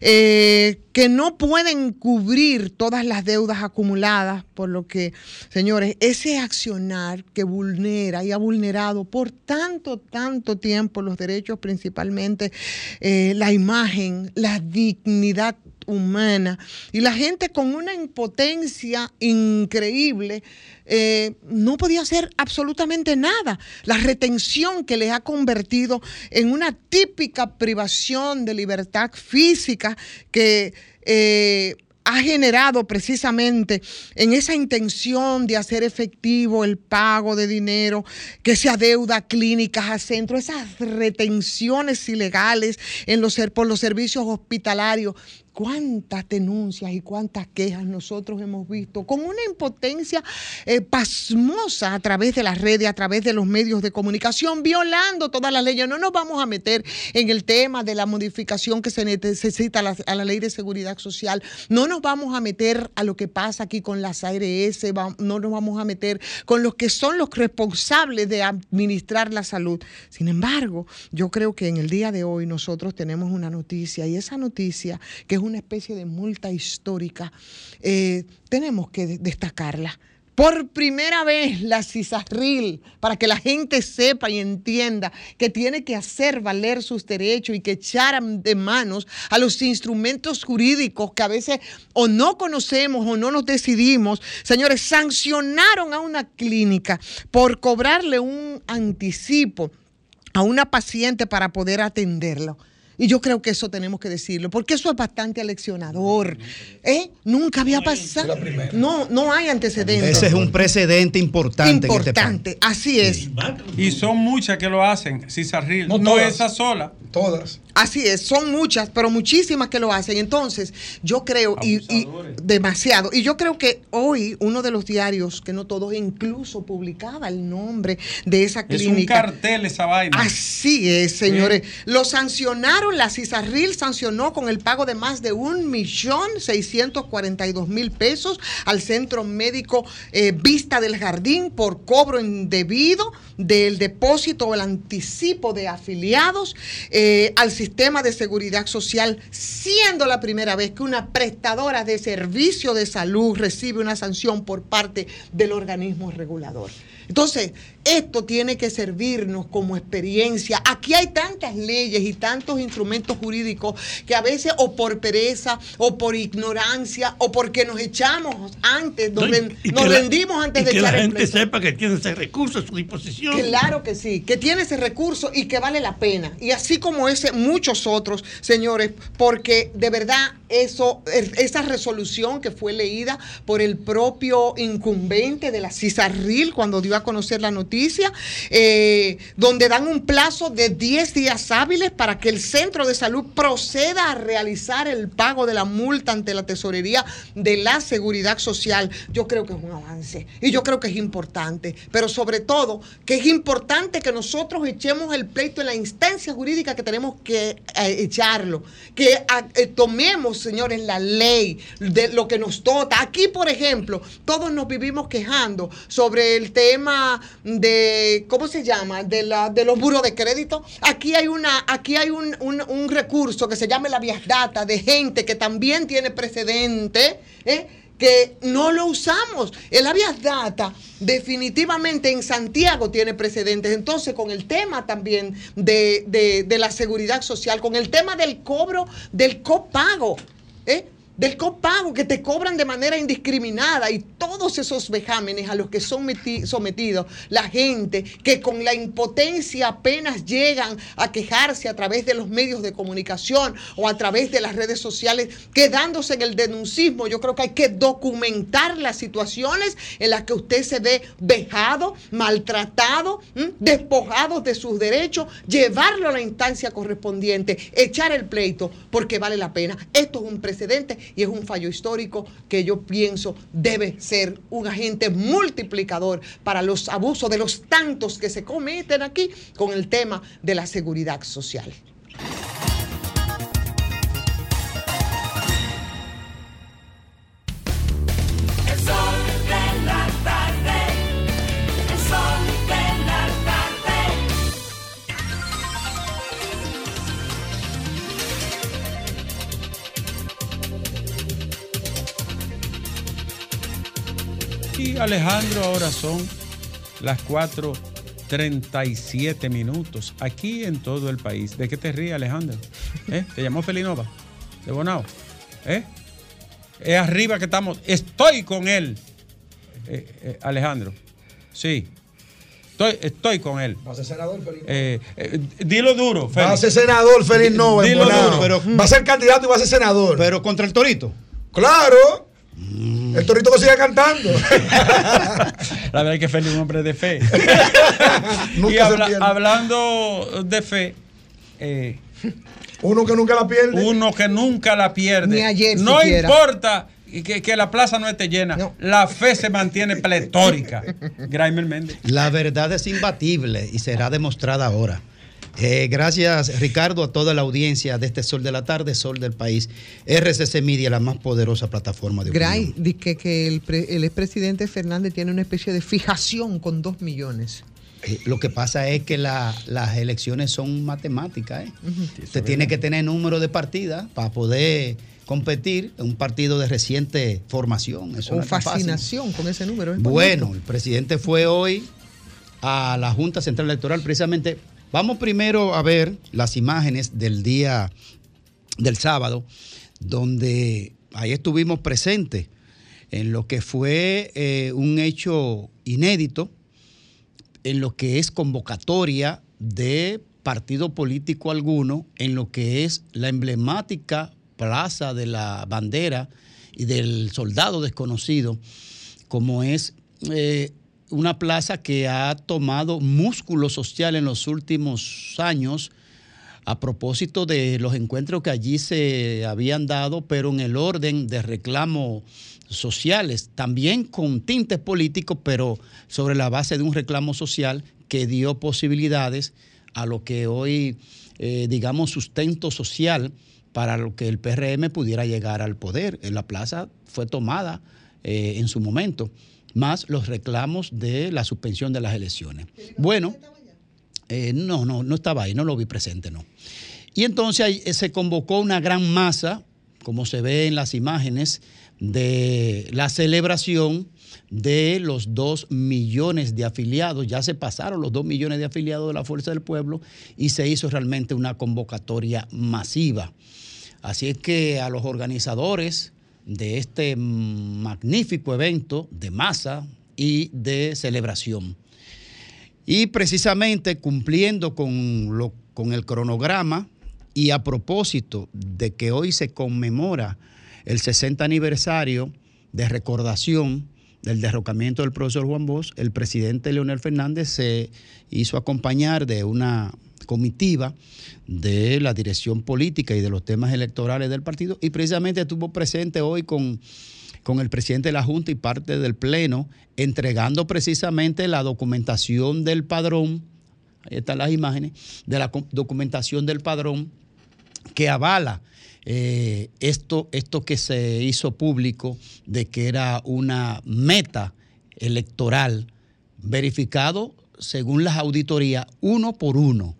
eh, que no pueden cubrir todas las deudas acumuladas, por lo que, señores, ese accionar que vulnera y ha vulnerado por tanto, tanto tiempo los derechos, principalmente eh, la imagen, la dignidad humana y la gente con una impotencia increíble eh, no podía hacer absolutamente nada. La retención que les ha convertido en una típica privación de libertad física que eh, ha generado precisamente en esa intención de hacer efectivo el pago de dinero que se adeuda a clínicas, a centros, esas retenciones ilegales en los, por los servicios hospitalarios. Cuántas denuncias y cuántas quejas nosotros hemos visto con una impotencia eh, pasmosa a través de las redes, a través de los medios de comunicación, violando todas las leyes. No nos vamos a meter en el tema de la modificación que se necesita a la, ley de seguridad social. No nos vamos a meter a lo que pasa aquí con las ARS, no nos vamos a meter con los que son los responsables de administrar la salud. Sin embargo, yo creo que en el día de hoy nosotros tenemos una noticia y esa noticia, que es una especie de multa histórica, eh, tenemos que de- destacarla Por primera vez la CISARRIL, para que la gente sepa y entienda que tiene que hacer valer sus derechos y que echar de manos a los instrumentos jurídicos que a veces o no conocemos o no nos decidimos. Señores, sancionaron a una clínica por cobrarle un anticipo a una paciente para poder atenderlo. Y yo creo que eso tenemos que decirlo, porque eso es bastante aleccionador. ¿Eh? Nunca había pasado. No, no hay antecedentes. Ese es un precedente importante. este. Importante, así es. Y son muchas que lo hacen, Cisarril. No, todas. esa sola. Todas. Así es, son muchas, pero muchísimas que lo hacen. Entonces, yo creo, y, y demasiado, y yo creo que hoy uno de los diarios, que no todos, incluso publicaba el nombre de esa Es un clínica. cartel esa vaina. Así es, señores. Lo sancionaron, la CISARRIL sancionó con el pago de más de un millón seiscientos cuarenta y dos mil pesos al Centro Médico eh, Vista del Jardín por cobro indebido del depósito o el anticipo de afiliados eh, al sistema de seguridad social, siendo la primera vez que una prestadora de servicio de salud recibe una sanción por parte del organismo regulador. Entonces, esto tiene que servirnos como experiencia. Aquí hay tantas leyes y tantos instrumentos jurídicos que a veces o por pereza o por ignorancia o porque nos echamos antes, nos, y- nos la- rendimos antes y de que echar la el gente pleito. sepa que tiene ese recurso a su disposición. Claro que sí, que tiene ese recurso y que vale la pena. Y así como ese, muchos otros, señores, porque de verdad eso, es- esa resolución que fue leída por el propio incumbente de la CISARRIL cuando dio a conocer la noticia, eh, donde dan un plazo de 10 días hábiles para que el centro de salud proceda a realizar el pago de la multa ante la tesorería de la seguridad social. Yo creo que es un avance y yo creo que es importante, pero sobre todo que es importante que nosotros echemos el pleito en la instancia jurídica que tenemos que eh, echarlo, que ah, eh, tomemos, señores, la ley de lo que nos dota. Aquí, por ejemplo, todos nos vivimos quejando sobre el tema ¿cómo se llama? De, la, de los buros de crédito. Aquí hay, una, aquí hay un, un- recurso que se llama la Vías Data de gente que también tiene precedente. ¿eh? que no lo usamos. El habeas data definitivamente en Santiago tiene precedentes. Entonces, con el tema también de, de- de la seguridad social, con el tema del cobro, del copago, ¿eh? Del copago que te cobran de manera indiscriminada y todos esos vejámenes a los que son meti- sometidos la gente que con la impotencia apenas llegan a quejarse a través de los medios de comunicación o a través de las redes sociales, quedándose en el denuncismo. Yo creo que hay que documentar las situaciones en las que usted se ve vejado, maltratado, despojado de sus derechos, llevarlo a la instancia correspondiente, echar el pleito, porque vale la pena. Esto es un precedente y es un fallo histórico que yo pienso debe ser un agente multiplicador para los abusos de los tantos que se cometen aquí con el tema de la seguridad social. Y Alejandro, ahora son las 4:37 minutos aquí en todo el país. ¿De qué te ríes, Alejandro? ¿Eh? ¿Te llamó Felinova? ¿De Bonao? ¿Eh? Es arriba que estamos. Estoy con él. Eh, eh, Alejandro. Sí. Estoy, estoy con él. Va a ser senador, Feliz. Eh, eh, dilo duro, Va a ser senador, Feliz Nova. Dilo duro, pero- va a ser candidato y va a ser senador. Pero contra el torito. Claro. El torito que sigue cantando. La verdad es que Félix es un hombre de fe. Nunca y habla- hablando de fe, eh, Uno que nunca la pierde. uno que nunca la pierde. Ni ayer no siquiera. importa que, que la plaza no esté llena, la fe se mantiene pletórica. Graimer Méndez. La verdad es imbatible y será demostrada ahora. Eh, gracias, Ricardo, a toda la audiencia de este Sol de la Tarde, Sol del País. RCC Media, la más poderosa plataforma de opinión. Gray, di que, que el, pre- el expresidente Fernández tiene una especie de fijación con dos millones. Eh, lo que pasa es que la- las elecciones son matemáticas. ¿eh? Usted tiene que tener número de partidas para poder competir en un partido de reciente formación. Eso no fascinación con ese número. es Bueno, bonito. el presidente fue hoy a la Junta Central Electoral precisamente. Vamos primero a ver las imágenes del día del sábado, donde ahí estuvimos presentes en lo que fue eh, un hecho inédito, en lo que es convocatoria de partido político alguno, en lo que es la emblemática plaza de la bandera y del soldado desconocido, como es eh, una plaza que ha tomado músculo social en los últimos años a propósito de los encuentros que allí se habían dado, pero en el orden de reclamos sociales, también con tintes políticos, pero sobre la base de un reclamo social que dio posibilidades a lo que hoy, eh, digamos, sustento social para lo que el PRM pudiera llegar al poder. La plaza fue tomada eh, en su momento, más los reclamos de la suspensión de las elecciones. Bueno, eh, no, no, no estaba ahí, no lo vi presente, no. Y entonces eh, se convocó una gran masa, como se ve en las imágenes, de la celebración de los dos millones de afiliados. Ya se pasaron los dos millones de afiliados de la Fuerza del Pueblo y se hizo realmente una convocatoria masiva. Así es que a los organizadores de este magnífico evento de masa y de celebración, y precisamente cumpliendo con, lo, con el cronograma y a propósito de que hoy se conmemora el 60 aniversario de recordación del derrocamiento del profesor Juan Bosch, el presidente Leonel Fernández se hizo acompañar de una comitiva de la dirección política y de los temas electorales del partido y precisamente estuvo presente hoy con con el presidente de la Junta y parte del Pleno, entregando precisamente la documentación del padrón, ahí están las imágenes, de la documentación del padrón que avala eh, esto, esto que se hizo público de que era una meta electoral verificado según las auditorías uno por uno.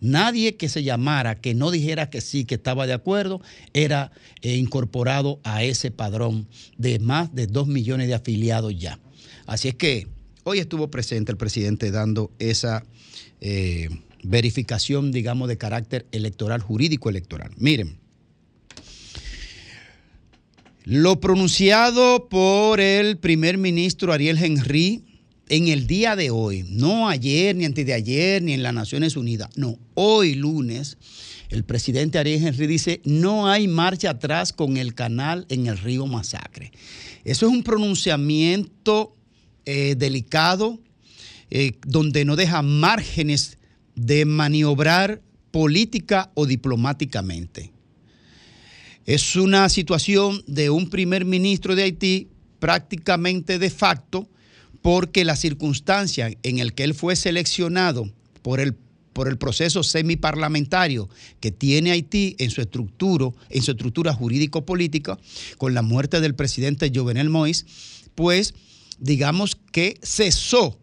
Nadie que se llamara, que no dijera que sí, que estaba de acuerdo, era eh, incorporado a ese padrón de más de dos millones de afiliados ya. Así es que hoy estuvo presente el presidente dando esa eh, verificación, digamos, de carácter electoral, jurídico electoral. Miren, lo pronunciado por el primer ministro Ariel Henry en el día de hoy, no ayer, ni antes de ayer, ni en las Naciones Unidas, no, hoy lunes, el presidente Ariel Henry dice, no hay marcha atrás con el canal en el río Masacre. Eso es un pronunciamiento eh, delicado, eh, donde no deja márgenes de maniobrar política o diplomáticamente. Es una situación de un primer ministro de Haití prácticamente de facto, porque la circunstancia en el que él fue seleccionado por el, por el proceso semiparlamentario que tiene Haití en su estructura, en su estructura jurídico-política, con la muerte del presidente Jovenel Moïse, pues digamos que cesó,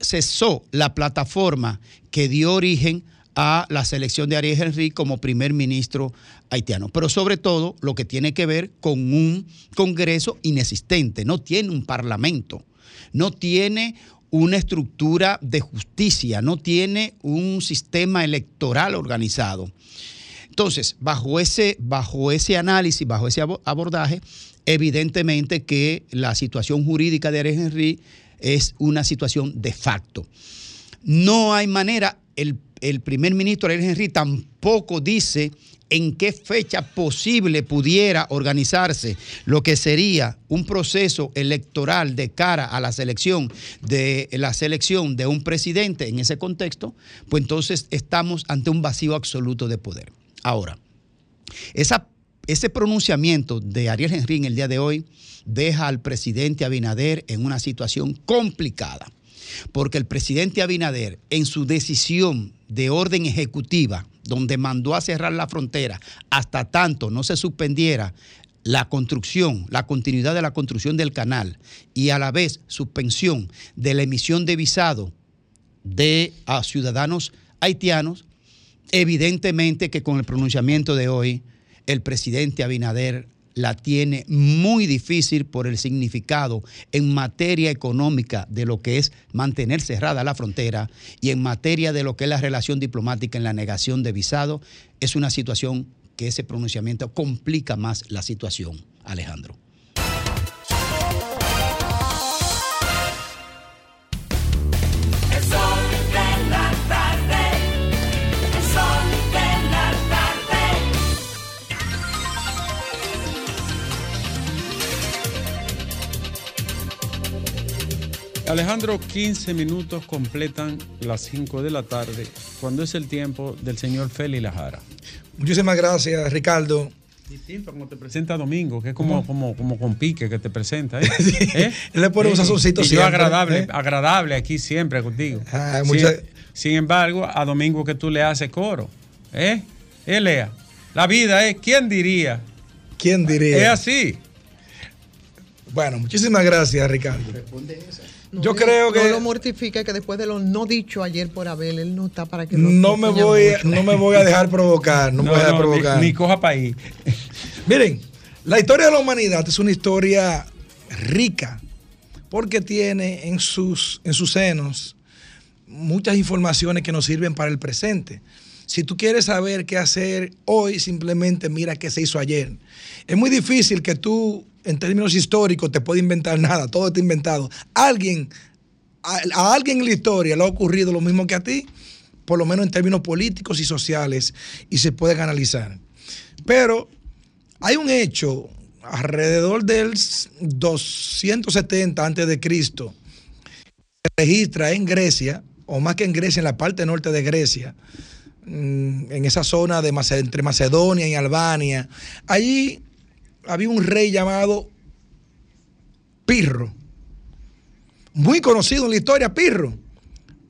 cesó la plataforma que dio origen a la selección de Ariel Henry como primer ministro haitiano. Pero sobre todo lo que tiene que ver con un Congreso inexistente, no tiene un parlamento no tiene una estructura de justicia, no tiene un sistema electoral organizado. Entonces, bajo ese, bajo ese análisis, bajo ese abo- abordaje, evidentemente que la situación jurídica de Ariel Henry es una situación de facto. No hay manera, el, el primer ministro Ariel Henry tampoco dice en qué fecha posible pudiera organizarse lo que sería un proceso electoral de cara a la selección de la selección de un presidente en ese contexto, pues entonces estamos ante un vacío absoluto de poder. Ahora, ese pronunciamiento de Ariel Henry en el día de hoy deja al presidente Abinader en una situación complicada, porque el presidente Abinader en su decisión de orden ejecutiva, donde mandó a cerrar la frontera hasta tanto no se suspendiera la construcción, la continuidad de la construcción del canal y a la vez suspensión de la emisión de visado de a ciudadanos haitianos, evidentemente que con el pronunciamiento de hoy, el presidente Abinader la tiene muy difícil por el significado en materia económica de lo que es mantener cerrada la frontera y en materia de lo que es la relación diplomática en la negación de visado. Es una situación que ese pronunciamiento complica más la situación, Alejandro. Alejandro, 15 minutos completan las 5 de la tarde, cuando es el tiempo del señor Feli Lajara. Muchísimas gracias, Ricardo. Distinto como te presenta Domingo, que es como, como, como con pique que te presenta. ¿eh? ¿Eh? Él le pone un sazoncito Y yo siempre, agradable, ¿eh? agradable aquí siempre contigo. Ah, sin, muchas- sin embargo, a Domingo que tú le haces coro. ¿Eh? ¿Eh, Lea? La vida es, ¿quién diría? ¿Quién diría? Es así. Bueno, muchísimas gracias, Ricardo. No Yo le- creo que- No lo mortifica que después de lo no dicho ayer por Abel, él no está para que lo No me voy, mucho. no me voy a dejar provocar, no, me voy a dejar no, ni- provocar. Ni, coja para ahí. Miren, la historia de la humanidad es una historia rica porque tiene en sus, en sus senos muchas informaciones que nos sirven para el presente. Si tú quieres saber qué hacer hoy, simplemente mira qué se hizo ayer. Es muy difícil que tú, en términos históricos, te puedas inventar nada, todo está inventado. Alguien, a, alguien en la historia le ha ocurrido lo mismo que a ti, por lo menos en términos políticos y sociales, y se pueden analizar. Pero hay un hecho alrededor del 270 antes de se registra en Grecia, o más que en Grecia, en la parte norte de Grecia, mm, en esa zona de entre Macedonia y Albania. Allí había un rey llamado Pirro, muy conocido en la historia, Pirro.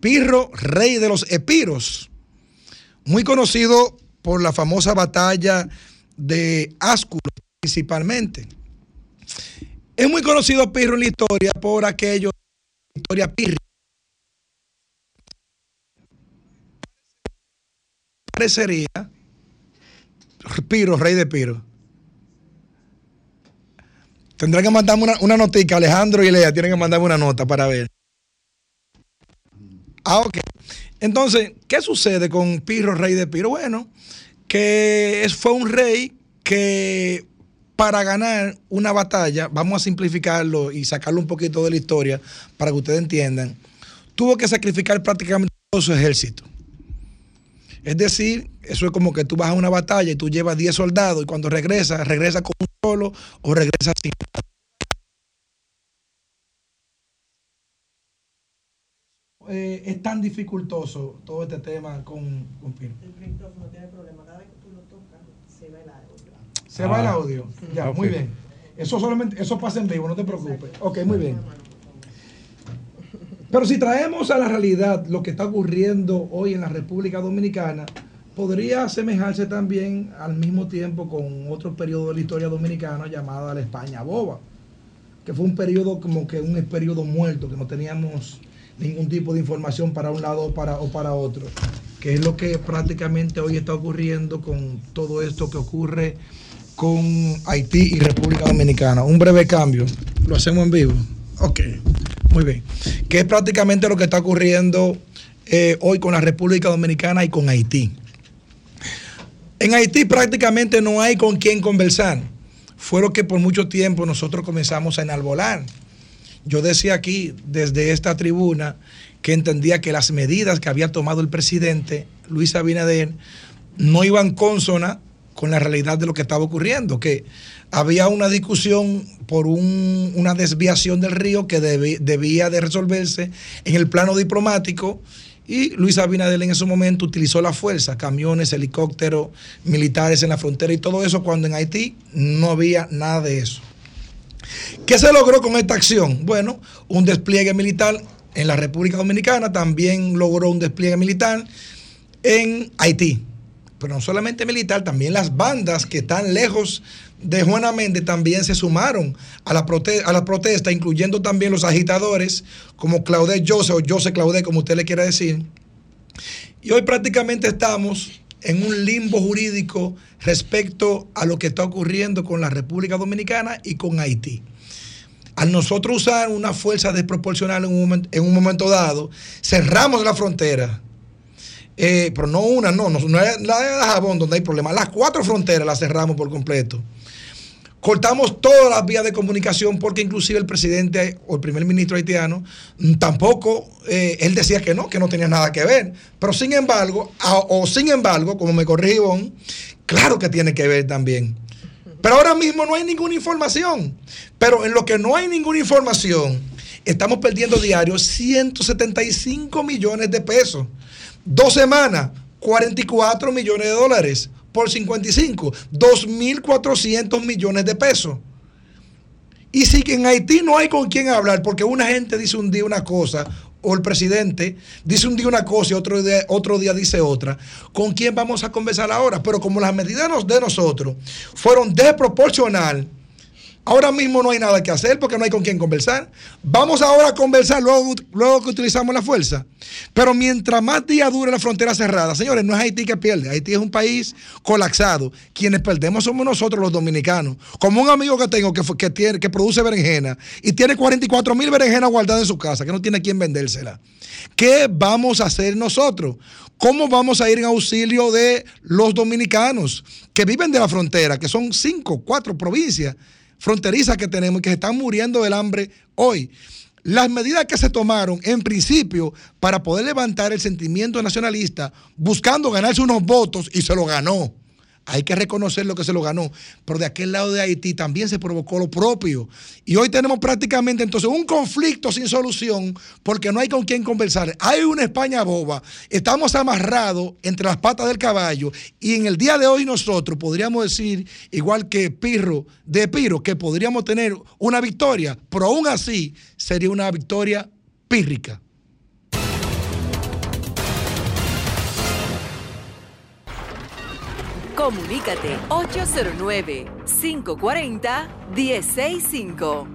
Pirro, rey de los Epiros, muy conocido por la famosa batalla de Ásculo, principalmente. Es muy conocido Pirro en la historia por aquello, historia Pirri. Parecería Piro, rey de Piro. Tendrán que mandarme una, una notica, Alejandro y Lea tienen que mandarme una nota para ver. Ah, ok. Entonces, ¿qué sucede con Pirro, rey de Piro? Bueno, que fue un rey que para ganar una batalla, vamos a simplificarlo y sacarlo un poquito de la historia para que ustedes entiendan, tuvo que sacrificar prácticamente todo su ejército. Es decir, eso es como que tú vas a una batalla y tú llevas 10 soldados y cuando regresas, regresas con un solo o regresas sin. Eh, es tan dificultoso todo este tema con, con Pino. Se va el Ah. audio. Ya, muy bien. Eso solamente, eso pasa en vivo, no te preocupes. Ok, muy bien. Pero si traemos a la realidad lo que está ocurriendo hoy en la República Dominicana, podría asemejarse también al mismo tiempo con otro periodo de la historia dominicana llamada la España Boba, que fue un periodo como que un periodo muerto, que no teníamos ningún tipo de información para un lado o para, o para otro, que es lo que prácticamente hoy está ocurriendo con todo esto que ocurre con Haití y República Dominicana. Un breve cambio. ¿Lo hacemos en vivo? Ok, muy bien. Que es prácticamente lo que está ocurriendo eh, hoy con la República Dominicana y con Haití. En Haití prácticamente no hay con quién conversar. Fue lo que por mucho tiempo nosotros comenzamos a enalbolar. Yo decía aquí, desde esta tribuna, que entendía que las medidas que había tomado el presidente Luis Abinader no iban consona con la realidad de lo que estaba ocurriendo, que había una discusión por un- una desviación del río que debía de resolverse en el plano diplomático y Luis Abinader en ese momento utilizó la fuerza, camiones, helicópteros, militares en la frontera y todo eso cuando en Haití no había nada de eso. ¿Qué se logró con esta acción? Bueno, un despliegue militar en la República Dominicana, también logró un despliegue militar en Haití. Pero no solamente militar, también las bandas que están lejos de Juana Méndez también se sumaron a la, prote- a la protesta, incluyendo también los agitadores como Claudet Jose o Jose Claudet, como usted le quiera decir. Y hoy prácticamente estamos en un limbo jurídico respecto a lo que está ocurriendo con la República Dominicana y con Haití. Al nosotros usar una fuerza desproporcional en un en un momento dado, cerramos la frontera. Eh, pero no una, no, no, no la de Jabón donde hay problemas. Las cuatro fronteras las cerramos por completo. Cortamos todas las vías de comunicación porque inclusive el presidente o el primer ministro haitiano tampoco, eh, él decía que no, que no tenía nada que ver. Pero sin embargo, o sin embargo, como me corrige Ivonne, claro que tiene que ver también. Pero ahora mismo no hay ninguna información. Pero en lo que no hay ninguna información, estamos perdiendo diario 175 millones de pesos. Dos semanas, 44 millones de dólares. Por 55, 2.400 millones de pesos. Y si en Haití no hay con quién hablar, porque una gente dice un día una cosa, o el presidente dice un día una cosa y otro día, otro día dice otra, ¿con quién vamos a conversar ahora? Pero como las medidas de nosotros fueron desproporcional, ahora mismo no hay nada que hacer porque no hay con quién conversar. Vamos ahora a conversar luego, que utilizamos la fuerza. Pero mientras más días dure la frontera cerrada, señores, no es Haití que pierde. Haití es un país colapsado. Quienes perdemos somos nosotros los dominicanos. Como un amigo que tengo que, que produce berenjena y tiene 44 mil berenjenas guardadas en su casa, que no tiene quien vendérsela. ¿Qué vamos a hacer nosotros? ¿Cómo vamos a ir en auxilio de los dominicanos que viven de la frontera, que son cinco, cuatro provincias fronterizas que tenemos y que se están muriendo del hambre hoy? Las medidas que se tomaron en principio para poder levantar el sentimiento nacionalista, buscando ganarse unos votos y se lo ganó. Hay que reconocer lo que se lo ganó. Pero de aquel lado de Haití también se provocó lo propio. Y hoy tenemos prácticamente entonces un conflicto sin solución porque no hay con quién conversar. Hay una España boba. Estamos amarrados entre las patas del caballo. Y en el día de hoy nosotros podríamos decir, igual que Pirro de Piro, que podríamos tener una victoria. Pero aún así sería una victoria pírrica. Comunícate 809-540-1065.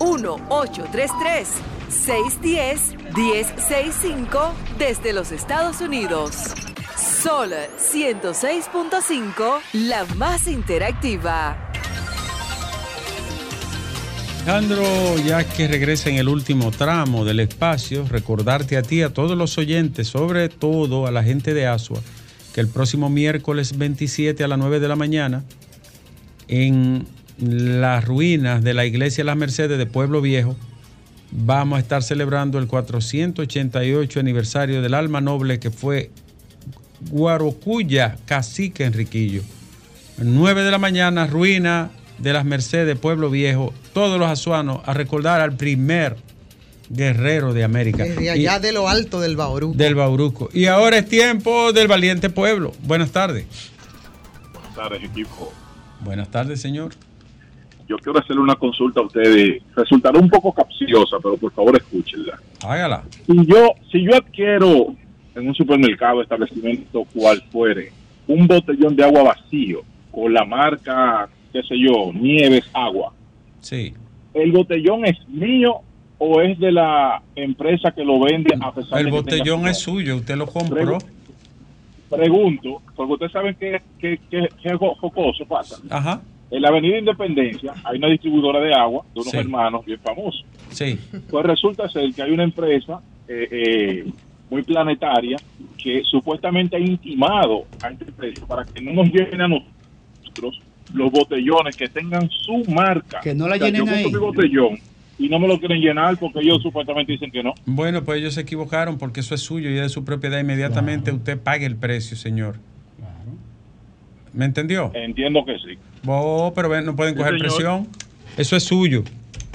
1-833-610-1065 desde los Estados Unidos. Sol 106.5, la más interactiva. Alejandro, ya que regresa en el último tramo del espacio, recordarte a ti, a todos los oyentes, sobre todo a la gente de Asua, que el próximo miércoles 27 a las 9 de la mañana, en las ruinas de la iglesia Las Mercedes de Pueblo Viejo, vamos a estar celebrando el 488 aniversario del alma noble que fue Guarocuya Cacique Enriquillo. 9 de la mañana, ruina de las Mercedes, Pueblo Viejo, todos los azuanos a recordar al primer guerrero de América. Desde Y- allá de lo alto del Bauruco. del Bauruco. Y ahora es tiempo del valiente pueblo. Buenas tardes. Buenas tardes, equipo. Buenas tardes, señor. Yo quiero hacerle una consulta a ustedes. Resultará un poco capciosa, pero por favor escúchenla. Hágala. Si yo, si yo adquiero en un supermercado, establecimiento, cual fuere, un botellón de agua vacío con la marca, qué sé yo, Nieves Agua, Sí. ¿el botellón es mío o es de la empresa que lo vende a pesar El de que tenga botellón es suyo, usted lo compró. Pregunto, porque ustedes saben que, que, que, que jo- jocoso pasa. Ajá. En la Avenida Independencia hay una distribuidora de agua de unos Sí. hermanos bien famosos. Sí. Pues resulta ser que hay una empresa eh, eh, muy planetaria que supuestamente ha intimado a esta empresa para que no nos llenen a nosotros los botellones que tengan su marca. Que no la O sea, llenen yo ahí. mi botellón y no me lo quieren llenar porque ellos supuestamente dicen que no. Bueno, pues ellos se equivocaron porque eso es suyo y es de su propiedad. Inmediatamente usted pague el precio, señor. ¿Me entendió? Entiendo que sí. Oh, pero ven, no pueden Sí, coger señor. presión. Eso es suyo.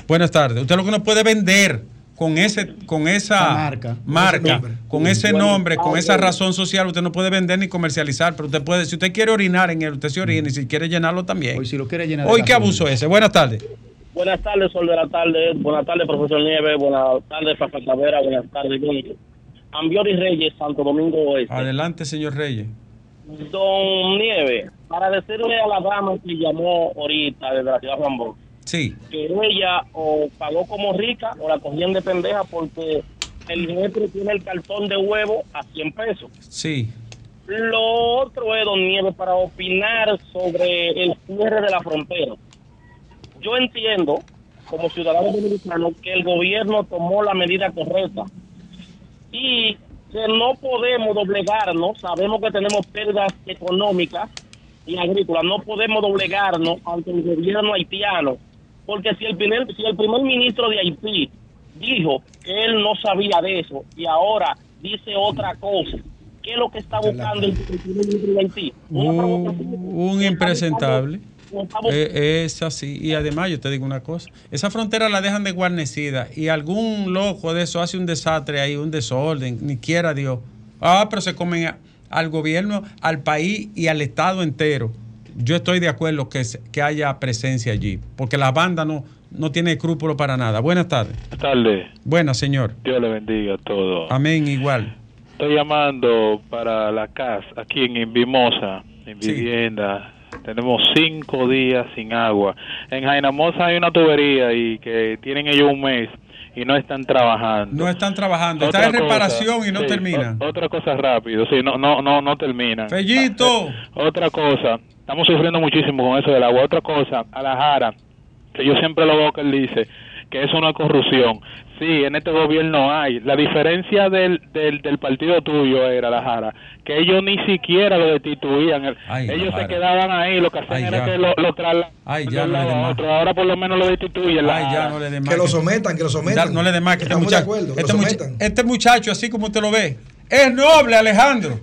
Buenas tardes. Usted lo que no puede vender con ese, con esa La marca. marca, Con ese nombre. con ese Bueno, nombre, con ah, esa bueno. razón social, usted no puede vender ni comercializar, pero usted puede, si usted quiere orinar en él, usted se orina y si quiere llenarlo también. Hoy si lo quiere llenar Hoy qué abuso ese. Buenas tardes. Buenas tardes, Sol de la Tarde. Buenas tardes, profesor Nieves. Buenas tardes, Fafa Tavera. Buenas tardes, Gómez. Ambiori Reyes, Santo Domingo Oeste. Adelante, señor Reyes. Don Nieves, para decirle a la dama que llamó ahorita desde la ciudad de Juan Bosch, Sí. que ella o pagó como rica o la cogían de pendeja porque el jefe tiene el cartón de huevo a 100 pesos. Sí. Lo otro es, don Nieves, para opinar sobre el cierre de la frontera. Yo entiendo, como ciudadano dominicano, que el gobierno tomó la medida correcta y que no podemos doblegarnos. Sabemos que tenemos pérdidas económicas y agrícolas. No podemos doblegarnos ante el gobierno haitiano. Porque si el primer, si el primer ministro de Haití dijo que él no sabía de eso y ahora dice otra cosa, ¿qué es lo que está buscando el, primer ministro de Haití? Un impresentable. Eh, es así. Y además, yo te digo una cosa: esa frontera la dejan de guarnecida y algún loco de eso hace un desastre ahí, un desorden, ni quiera Dios. Ah, pero se comen a- al gobierno, al país y al Estado entero. Yo estoy de acuerdo que, se- que haya presencia allí, porque la banda no, no tiene escrúpulo para nada. Buenas tardes. Buenas tardes. Buenas, señor. Dios le bendiga a todos. Amén, igual. Estoy llamando para la CAS aquí en Invimosa, en vivienda. Tenemos cinco días sin agua. En Jainamosa hay una tubería y que tienen ellos un mes y no están trabajando. No están trabajando, Otra está en cosa, reparación y no sí, terminan. otra cosa rápido, sí, no, no, no, no terminan. Fellito. Otra cosa, estamos sufriendo muchísimo con eso del agua. Otra cosa, a la Jara, que yo siempre lo veo que él dice, que eso no es corrupción. Sí, en este gobierno hay. La diferencia del, del, del partido tuyo era, la Jara, que ellos ni siquiera lo destituían. Ay, ellos se quedaban ahí, lo que hacían Ay, era ya. que lo, lo trasladaban no otro. Ahora por lo menos lo destituyen. Ay, ya no le. Que lo sometan, que lo sometan. No le dé más que este de muchacho. acuerdo, que este, lo mucha- sometan. este muchacho, así como usted lo ve, es noble, Alejandro.